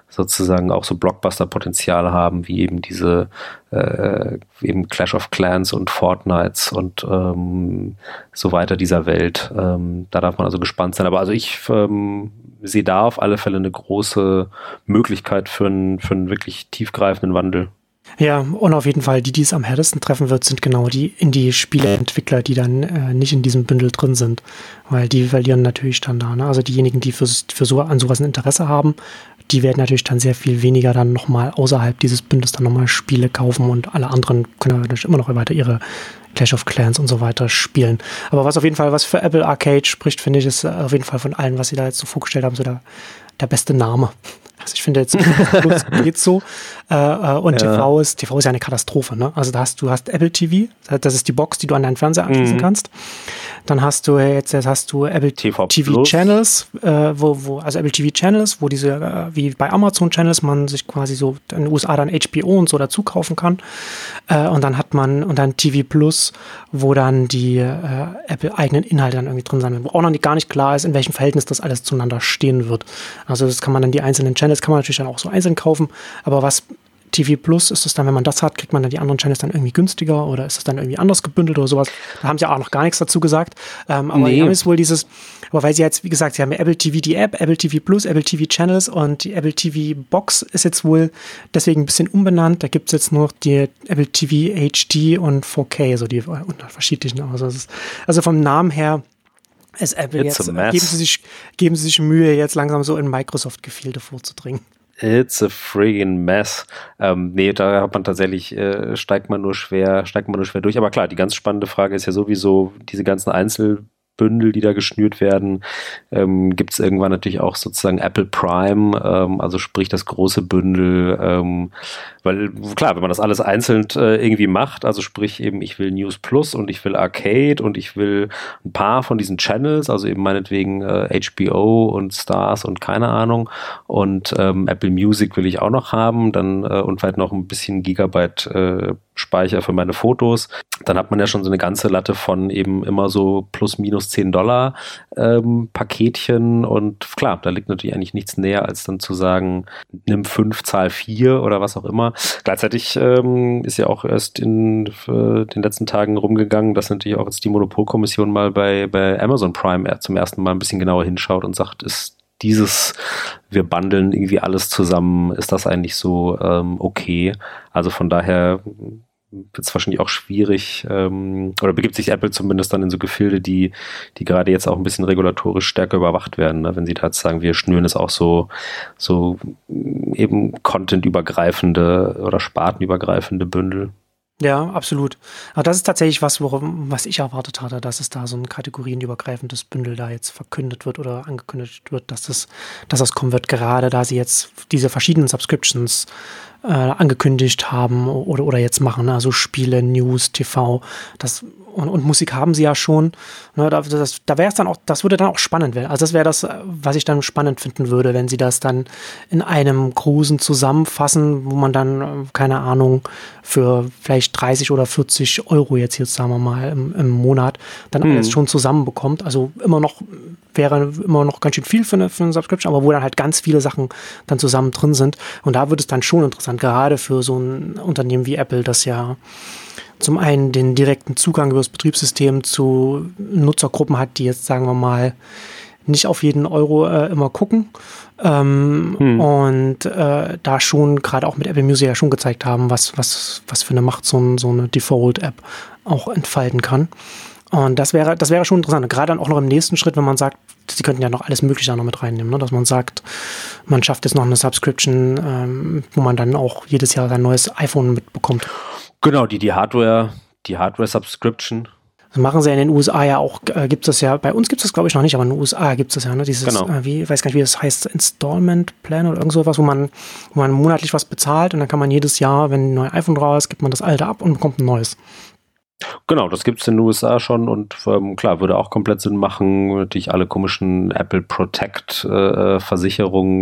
sozusagen auch so Blockbuster-Potenzial haben, wie eben diese äh, eben Clash of Clans und Fortnites und ähm, so weiter dieser Welt. Ähm, da darf man also gespannt sein. Aber also ich ähm, sehe da auf alle Fälle eine große Möglichkeit für einen, für einen wirklich tiefgreifenden Wandel. Ja, und auf jeden Fall, die, die es am härtesten treffen wird, sind genau die Indie-Spieleentwickler, die dann äh, nicht in diesem Bündel drin sind. Weil die verlieren natürlich dann da. Ne? Also diejenigen, die für, für so, an sowas ein Interesse haben, die werden natürlich dann sehr viel weniger dann nochmal außerhalb dieses Bündels dann nochmal Spiele kaufen und alle anderen können natürlich immer noch weiter ihre Clash of Clans und so weiter spielen. Aber was auf jeden Fall, was für Apple Arcade spricht, finde ich, ist auf jeden Fall von allen, was sie da jetzt so vorgestellt haben, so der der beste Name. Also ich finde jetzt geht so. Äh, äh, und ja. TV ist TV ist ja eine Katastrophe. Ne? Also da hast du hast Apple TV, das ist die Box, die du an deinen Fernseher anschließen mhm. kannst. Dann hast du jetzt, jetzt hast du Apple TV, TV Channels, äh, wo, wo, also Apple TV Channels, wo diese, äh, wie bei Amazon Channels, man sich quasi so in den USA dann HBO und so dazu kaufen kann. Äh, und dann hat man, und dann TV Plus, wo dann die äh, Apple eigenen Inhalte dann irgendwie drin sein werden, wo auch noch nicht, gar nicht klar ist, in welchem Verhältnis das alles zueinander stehen wird. Also das kann man dann die einzelnen Channels, kann man natürlich dann auch so einzeln kaufen, aber was TV Plus ist es dann, wenn man das hat, kriegt man dann die anderen Channels dann irgendwie günstiger oder ist es dann irgendwie anders gebündelt oder sowas? Da haben sie auch noch gar nichts dazu gesagt. Ähm, aber nee. ist wohl dieses, aber weil sie jetzt, wie gesagt, sie haben Apple TV die App, Apple TV Plus, Apple TV Channels und die Apple TV Box ist jetzt wohl deswegen ein bisschen umbenannt. Da gibt es jetzt nur noch die Apple TV HD und 4K, so die unterschiedlichen. Also, ist, also vom Namen her ist Apple It's jetzt, geben sie, sich, geben sie sich Mühe, jetzt langsam so in Microsoft-Gefilde vorzudringen. It's a friggin' mess. Ähm, nee, da hat man tatsächlich, äh, steigt man nur schwer, steigt man nur schwer durch. Aber klar, die ganz spannende Frage ist ja sowieso diese ganzen Einzel- Bündel, die da geschnürt werden, ähm, gibt es irgendwann natürlich auch sozusagen Apple Prime, ähm, also sprich das große Bündel, ähm, weil klar, wenn man das alles einzeln äh, irgendwie macht, also sprich eben ich will News Plus und ich will Arcade und ich will ein paar von diesen Channels, also eben meinetwegen äh, HBO und Stars und keine Ahnung und ähm, Apple Music will ich auch noch haben, dann äh, und vielleicht noch ein bisschen Gigabyte äh, Speicher für meine Fotos, dann hat man ja schon so eine ganze Latte von eben immer so plus minus 10 Dollar ähm, Paketchen und klar, da liegt natürlich eigentlich nichts näher, als dann zu sagen, nimm 5, zahl 4 oder was auch immer. Gleichzeitig ähm, ist ja auch erst in äh, den letzten Tagen rumgegangen, dass natürlich auch jetzt die Monopolkommission mal bei, bei Amazon Prime zum ersten Mal ein bisschen genauer hinschaut und sagt, ist dieses, wir bundeln irgendwie alles zusammen, ist das eigentlich so ähm, okay? Also von daher wird es wahrscheinlich auch schwierig, ähm, oder begibt sich Apple zumindest dann in so Gefilde, die, die gerade jetzt auch ein bisschen regulatorisch stärker überwacht werden, ne? wenn sie da sagen, wir schnüren es auch so, so eben contentübergreifende oder spartenübergreifende Bündel. Ja, absolut. Aber das ist tatsächlich was, worum, was ich erwartet hatte, dass es da so ein kategorienübergreifendes Bündel da jetzt verkündet wird oder angekündigt wird, dass das, dass das kommen wird, gerade da sie jetzt diese verschiedenen Subscriptions äh, angekündigt haben oder, oder jetzt machen, also Spiele, News, TV, das und, und Musik haben sie ja schon. Ne, da da wäre es dann auch, das würde dann auch spannend werden. Also das wäre das, was ich dann spannend finden würde, wenn sie das dann in einem großen zusammenfassen, wo man dann, keine Ahnung, für vielleicht 30 oder 40 Euro jetzt hier, sagen wir mal, im, im Monat dann mhm. alles schon zusammenbekommt. Also immer noch, wäre immer noch ganz schön viel für eine, für eine Subscription, aber wo dann halt ganz viele Sachen dann zusammen drin sind. Und da wird es dann schon interessant, gerade für so ein Unternehmen wie Apple, das ja zum einen den direkten Zugang über das Betriebssystem zu Nutzergruppen hat, die jetzt, sagen wir mal, nicht auf jeden Euro äh, immer gucken. Ähm, hm. Und äh, da schon, gerade auch mit Apple Music ja schon gezeigt haben, was, was, was für eine Macht so, ein, so eine Default-App auch entfalten kann. Und das wäre, das wäre schon interessant. Gerade dann auch noch im nächsten Schritt, wenn man sagt, sie könnten ja noch alles Mögliche noch mit reinnehmen, ne? dass man sagt, man schafft jetzt noch eine Subscription, ähm, wo man dann auch jedes Jahr sein neues iPhone mitbekommt. Genau, die, die Hardware, die Hardware-Subscription. Das machen sie ja in den USA ja auch, äh, gibt es ja, bei uns gibt es das glaube ich noch nicht, aber in den USA gibt es das ja, ne? Dieses, genau. äh, wie, weiß gar nicht, wie das heißt, Installment Plan oder irgend sowas, wo man, wo man monatlich was bezahlt und dann kann man jedes Jahr, wenn ein neues iPhone raus ist, gibt man das alte ab und bekommt ein neues. Genau, das gibt es in den USA schon und ähm, klar, würde auch komplett Sinn machen. Natürlich alle komischen Apple Protect äh,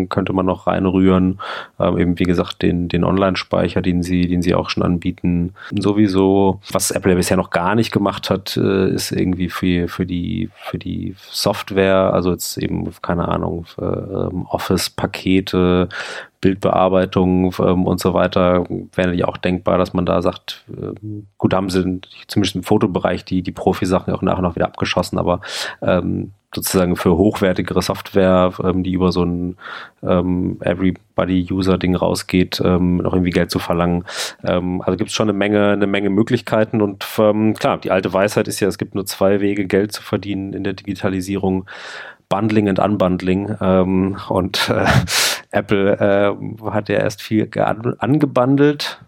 könnte man noch reinrühren. Ähm, eben wie gesagt, den, den Online-Speicher, den sie, den sie auch schon anbieten. Sowieso, was Apple ja bisher noch gar nicht gemacht hat, äh, ist irgendwie für, für, die, für die Software, also jetzt eben, keine Ahnung, ähm, Office-Pakete, Bildbearbeitung ähm, und so weiter, wäre ja auch denkbar, dass man da sagt, äh, gut, haben sie zumindest im Fotobereich die, die Profi-Sachen auch nachher noch wieder abgeschossen, aber ähm, sozusagen für hochwertigere Software, ähm, die über so ein ähm, Everybody-User-Ding rausgeht, ähm, noch irgendwie Geld zu verlangen. Ähm, also gibt es schon eine Menge, eine Menge Möglichkeiten und ähm, klar, die alte Weisheit ist ja, es gibt nur zwei Wege, Geld zu verdienen in der Digitalisierung. Bundling und Unbundling. Ähm, und äh, Apple äh, hat ja erst viel angebundelt,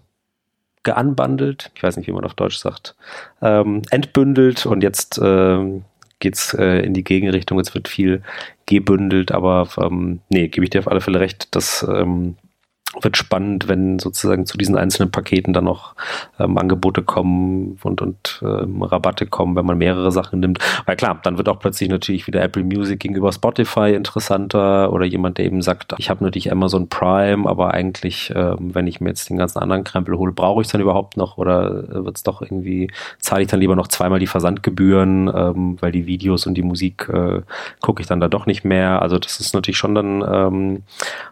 geunbundelt, ich weiß nicht, wie man auf Deutsch sagt, ähm, entbündelt und jetzt ähm, geht's äh, in die Gegenrichtung. Es wird viel gebündelt, aber ähm, nee, gebe ich dir auf alle Fälle recht, dass ähm, wird spannend, wenn sozusagen zu diesen einzelnen Paketen dann noch ähm, Angebote kommen und, und ähm, Rabatte kommen, wenn man mehrere Sachen nimmt. Weil klar, dann wird auch plötzlich natürlich wieder Apple Music gegenüber Spotify interessanter oder jemand, der eben sagt, ich habe natürlich Amazon Prime, aber eigentlich, ähm, wenn ich mir jetzt den ganzen anderen Krempel hole, brauche ich es dann überhaupt noch oder äh, wird es doch irgendwie, zahle ich dann lieber noch zweimal die Versandgebühren, ähm, weil die Videos und die Musik äh, gucke ich dann da doch nicht mehr. Also das ist natürlich schon dann, ähm,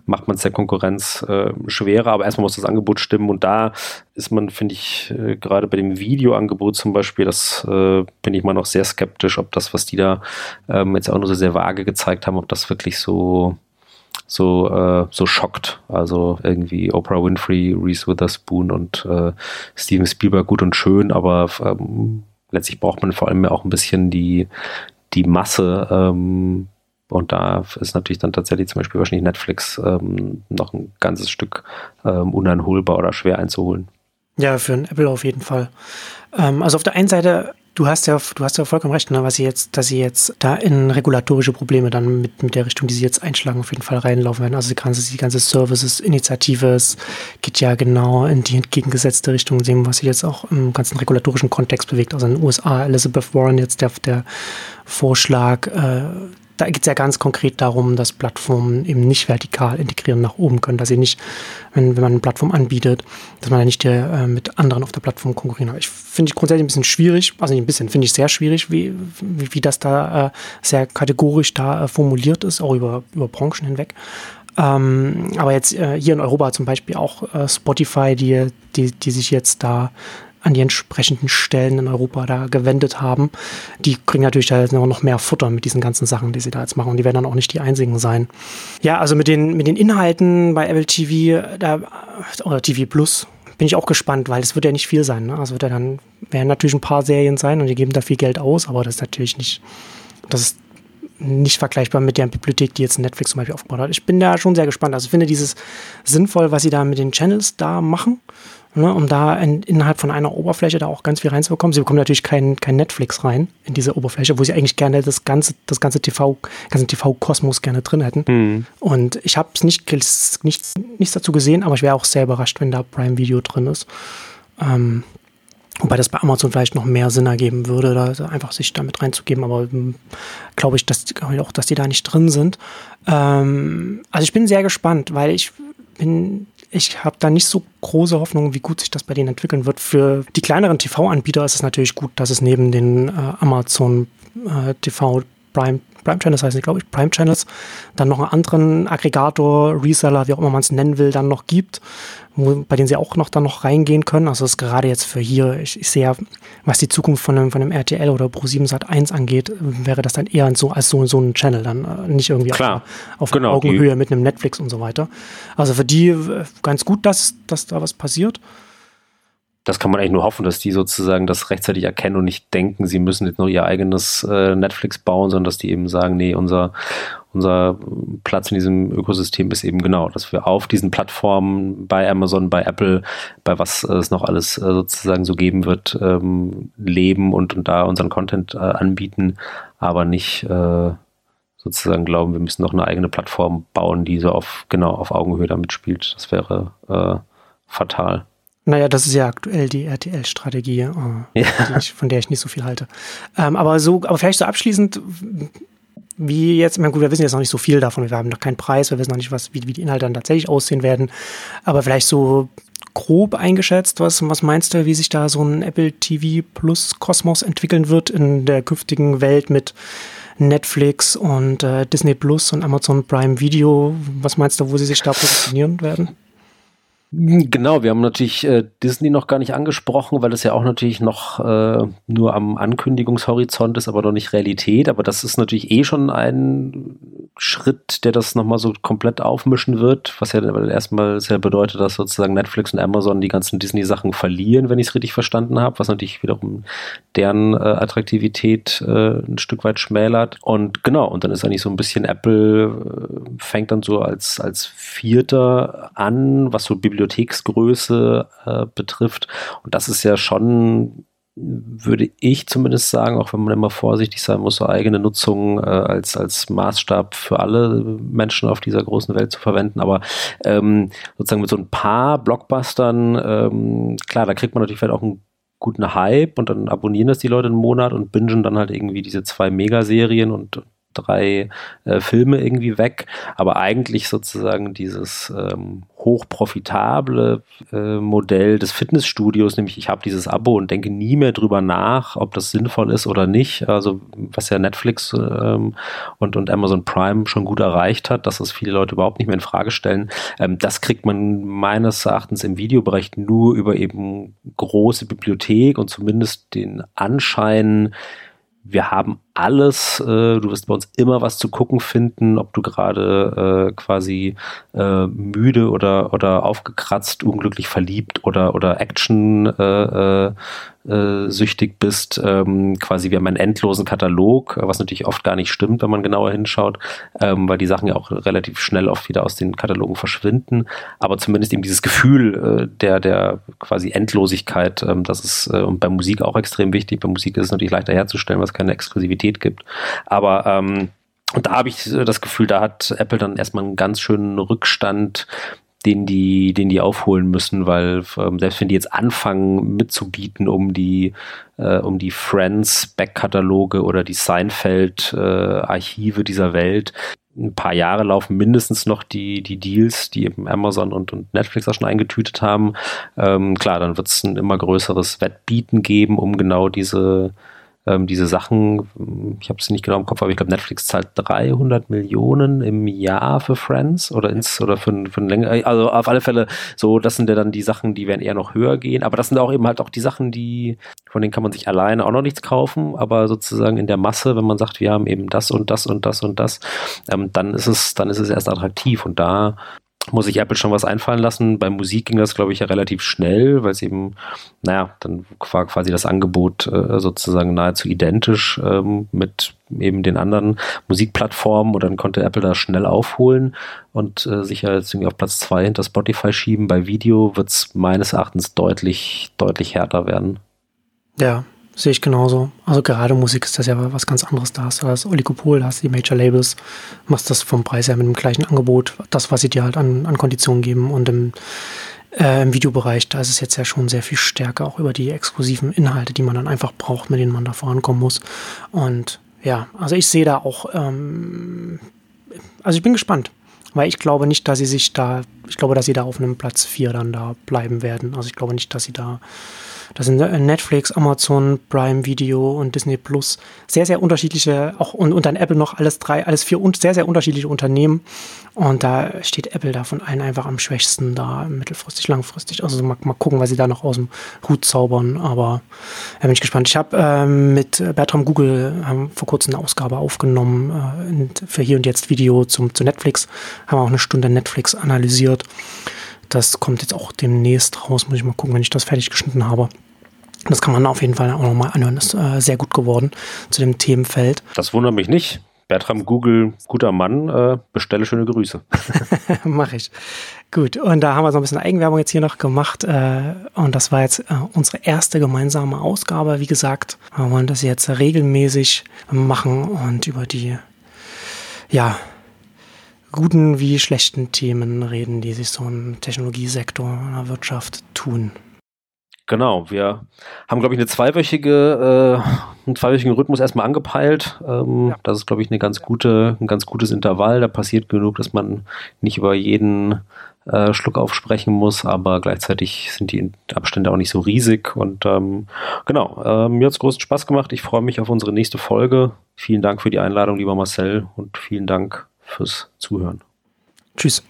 macht man es der Konkurrenz äh, schwerer, aber erstmal muss das Angebot stimmen und da ist man, finde ich, äh, gerade bei dem Videoangebot zum Beispiel, das äh, bin ich mal noch sehr skeptisch, ob das, was die da ähm, jetzt auch nur so sehr vage gezeigt haben, ob das wirklich so so äh, so schockt. Also irgendwie Oprah Winfrey, Reese Witherspoon und äh, Steven Spielberg gut und schön, aber ähm, letztlich braucht man vor allem auch ein bisschen die die Masse, ähm, und da ist natürlich dann tatsächlich zum Beispiel wahrscheinlich Netflix ähm, noch ein ganzes Stück ähm, uneinholbar oder schwer einzuholen. Ja, für ein Apple auf jeden Fall. Ähm, also auf der einen Seite, du hast ja, du hast ja vollkommen recht, ne, was sie jetzt, dass sie jetzt da in regulatorische Probleme dann mit, mit der Richtung, die sie jetzt einschlagen, auf jeden Fall reinlaufen werden. Also die ganze, die ganze Services-Initiative geht ja genau in die entgegengesetzte Richtung, dem, was sich jetzt auch im ganzen regulatorischen Kontext bewegt. Also in den USA, Elizabeth Warren jetzt der, der Vorschlag, äh, da geht es ja ganz konkret darum, dass Plattformen eben nicht vertikal integrieren nach oben können, dass sie nicht, wenn, wenn man eine Plattform anbietet, dass man da nicht äh, mit anderen auf der Plattform konkurrieren. Ich finde ich grundsätzlich ein bisschen schwierig, also nicht ein bisschen, finde ich sehr schwierig, wie, wie, wie das da äh, sehr kategorisch da äh, formuliert ist, auch über, über Branchen hinweg. Ähm, aber jetzt äh, hier in Europa zum Beispiel auch äh, Spotify, die, die, die sich jetzt da an die entsprechenden Stellen in Europa da gewendet haben. Die kriegen natürlich da noch mehr Futter mit diesen ganzen Sachen, die sie da jetzt machen. Und die werden dann auch nicht die einzigen sein. Ja, also mit den, mit den Inhalten bei Apple TV da, oder TV Plus bin ich auch gespannt, weil es wird ja nicht viel sein. Ne? Also wird ja dann, werden natürlich ein paar Serien sein und die geben da viel Geld aus, aber das ist natürlich nicht, das ist nicht vergleichbar mit der Bibliothek, die jetzt Netflix zum Beispiel aufgebaut hat. Ich bin da schon sehr gespannt. Also ich finde dieses sinnvoll, was sie da mit den Channels da machen ne, um da in, innerhalb von einer Oberfläche da auch ganz viel reinzubekommen. Sie bekommen natürlich kein, kein Netflix rein in diese Oberfläche, wo sie eigentlich gerne das ganze, das ganze TV, ganzen TV-Kosmos gerne drin hätten. Mhm. Und ich habe es nicht, nichts, nichts dazu gesehen, aber ich wäre auch sehr überrascht, wenn da Prime Video drin ist. Ähm, Wobei das bei Amazon vielleicht noch mehr Sinn ergeben würde, da einfach sich damit reinzugeben, aber ähm, glaube ich, dass, auch, dass die da nicht drin sind. Ähm, also ich bin sehr gespannt, weil ich bin ich habe da nicht so große Hoffnung, wie gut sich das bei denen entwickeln wird. Für die kleineren TV-Anbieter ist es natürlich gut, dass es neben den äh, Amazon äh, TV Prime Prime Channels heißen, glaube ich, Prime Channels, dann noch einen anderen Aggregator, Reseller, wie auch immer man es nennen will, dann noch gibt, wo, bei denen sie auch noch dann noch reingehen können. Also ist gerade jetzt für hier, ich, ich sehe ja, was die Zukunft von einem, von einem RTL oder Pro7 Sat 1 angeht, wäre das dann eher so als so, so ein Channel, dann äh, nicht irgendwie Klar, auf, auf genau, Augenhöhe mit einem Netflix und so weiter. Also für die äh, ganz gut, dass, dass da was passiert das kann man eigentlich nur hoffen, dass die sozusagen das rechtzeitig erkennen und nicht denken, sie müssen jetzt noch ihr eigenes äh, Netflix bauen, sondern dass die eben sagen, nee, unser, unser Platz in diesem Ökosystem ist eben genau, dass wir auf diesen Plattformen bei Amazon, bei Apple, bei was es noch alles äh, sozusagen so geben wird, ähm, leben und, und da unseren Content äh, anbieten, aber nicht äh, sozusagen glauben, wir müssen noch eine eigene Plattform bauen, die so auf genau auf Augenhöhe damit spielt. Das wäre äh, fatal. Naja, das ist ja aktuell die RTL-Strategie, äh, ja. von der ich nicht so viel halte. Ähm, aber so, aber vielleicht so abschließend, wie jetzt, ich meine, gut, wir wissen jetzt noch nicht so viel davon, wir haben noch keinen Preis, wir wissen noch nicht, was, wie, wie die Inhalte dann tatsächlich aussehen werden, aber vielleicht so grob eingeschätzt, was, was meinst du, wie sich da so ein Apple TV Plus Kosmos entwickeln wird in der künftigen Welt mit Netflix und äh, Disney Plus und Amazon Prime Video? Was meinst du, wo sie sich da positionieren werden? Genau, wir haben natürlich äh, Disney noch gar nicht angesprochen, weil es ja auch natürlich noch äh, nur am Ankündigungshorizont ist, aber noch nicht Realität. Aber das ist natürlich eh schon ein Schritt, der das nochmal so komplett aufmischen wird, was ja erstmal sehr bedeutet, dass sozusagen Netflix und Amazon die ganzen Disney-Sachen verlieren, wenn ich es richtig verstanden habe, was natürlich wiederum deren äh, Attraktivität äh, ein Stück weit schmälert. Und genau, und dann ist eigentlich so ein bisschen Apple äh, fängt dann so als, als Vierter an, was so Bibliothek Bibliotheksgröße äh, betrifft. Und das ist ja schon würde ich zumindest sagen, auch wenn man immer vorsichtig sein muss, so eigene Nutzung äh, als, als Maßstab für alle Menschen auf dieser großen Welt zu verwenden. Aber ähm, sozusagen mit so ein paar Blockbustern, ähm, klar, da kriegt man natürlich vielleicht auch einen guten Hype und dann abonnieren das die Leute einen Monat und bingen dann halt irgendwie diese zwei Megaserien und drei äh, Filme irgendwie weg, aber eigentlich sozusagen dieses ähm, hochprofitable äh, Modell des Fitnessstudios, nämlich ich habe dieses Abo und denke nie mehr drüber nach, ob das sinnvoll ist oder nicht. Also was ja Netflix ähm, und, und Amazon Prime schon gut erreicht hat, dass das viele Leute überhaupt nicht mehr in Frage stellen. Ähm, das kriegt man meines Erachtens im Videobereich nur über eben große Bibliothek und zumindest den Anschein, wir haben alles. Äh, du wirst bei uns immer was zu gucken finden, ob du gerade äh, quasi äh, müde oder, oder aufgekratzt, unglücklich verliebt oder, oder Action äh, äh, äh, süchtig bist. Ähm, quasi wir haben einen endlosen Katalog, was natürlich oft gar nicht stimmt, wenn man genauer hinschaut, ähm, weil die Sachen ja auch relativ schnell oft wieder aus den Katalogen verschwinden. Aber zumindest eben dieses Gefühl äh, der, der quasi Endlosigkeit, ähm, das ist äh, bei Musik auch extrem wichtig. Bei Musik ist es natürlich leichter herzustellen, was keine Exklusivität gibt. Aber ähm, und da habe ich das Gefühl, da hat Apple dann erstmal einen ganz schönen Rückstand, den die, den die aufholen müssen, weil ähm, selbst wenn die jetzt anfangen mitzubieten, um die, äh, um die Friends Backkataloge oder die Seinfeld äh, dieser Welt, ein paar Jahre laufen mindestens noch die, die Deals, die eben Amazon und, und Netflix auch schon eingetütet haben. Ähm, klar, dann wird es ein immer größeres Wettbieten geben, um genau diese ähm, diese Sachen, ich habe es nicht genau im Kopf, aber ich glaube, Netflix zahlt 300 Millionen im Jahr für Friends oder ins oder für, für eine Länge. Also auf alle Fälle, so, das sind ja dann die Sachen, die werden eher noch höher gehen. Aber das sind auch eben halt auch die Sachen, die, von denen kann man sich alleine auch noch nichts kaufen, aber sozusagen in der Masse, wenn man sagt, wir haben eben das und das und das und das, ähm, dann ist es, dann ist es erst attraktiv. Und da muss sich Apple schon was einfallen lassen. Bei Musik ging das, glaube ich, ja relativ schnell, weil es eben, naja, dann war quasi das Angebot äh, sozusagen nahezu identisch ähm, mit eben den anderen Musikplattformen und dann konnte Apple da schnell aufholen und äh, sich ja jetzt irgendwie auf Platz zwei hinter Spotify schieben. Bei Video wird es meines Erachtens deutlich, deutlich härter werden. Ja, Sehe ich genauso. Also gerade Musik ist das ja was ganz anderes. Da hast du das Oligopol, da hast du die Major Labels, machst das vom Preis her mit dem gleichen Angebot, das, was sie dir halt an, an Konditionen geben. Und im, äh, im Videobereich, da ist es jetzt ja schon sehr viel stärker, auch über die exklusiven Inhalte, die man dann einfach braucht, mit denen man da vorankommen muss. Und ja, also ich sehe da auch, ähm, also ich bin gespannt. Weil ich glaube nicht, dass sie sich da, ich glaube, dass sie da auf einem Platz 4 dann da bleiben werden. Also ich glaube nicht, dass sie da das sind äh, Netflix, Amazon, Prime Video und Disney Plus. Sehr, sehr unterschiedliche, auch und, und dann Apple noch alles drei, alles vier und sehr, sehr unterschiedliche Unternehmen. Und da steht Apple da von allen einfach am schwächsten da, mittelfristig, langfristig. Also mal, mal gucken, was sie da noch aus dem Hut zaubern. Aber da bin ich gespannt. Ich habe ähm, mit Bertram Google haben vor kurzem eine Ausgabe aufgenommen äh, für hier und jetzt Video zum, zu Netflix. Haben auch eine Stunde Netflix analysiert. Das kommt jetzt auch demnächst raus. Muss ich mal gucken, wenn ich das fertig geschnitten habe. Das kann man auf jeden Fall auch nochmal anhören. Das ist äh, sehr gut geworden zu dem Themenfeld. Das wundert mich nicht. Bertram Google, guter Mann, äh, bestelle schöne Grüße. Mache ich. Gut, und da haben wir so ein bisschen Eigenwerbung jetzt hier noch gemacht. Äh, und das war jetzt äh, unsere erste gemeinsame Ausgabe. Wie gesagt, wir wollen das jetzt regelmäßig machen und über die, ja, guten wie schlechten Themen reden, die sich so im Technologiesektor in der Wirtschaft tun. Genau, wir haben, glaube ich, eine zweiwöchige, äh, einen zweiwöchigen Rhythmus erstmal angepeilt. Ähm, ja. Das ist, glaube ich, eine ganz gute, ein ganz gutes Intervall. Da passiert genug, dass man nicht über jeden äh, Schluck aufsprechen muss, aber gleichzeitig sind die Abstände auch nicht so riesig. Und ähm, genau, äh, mir hat es großen Spaß gemacht. Ich freue mich auf unsere nächste Folge. Vielen Dank für die Einladung, lieber Marcel, und vielen Dank fürs Zuhören. Tschüss.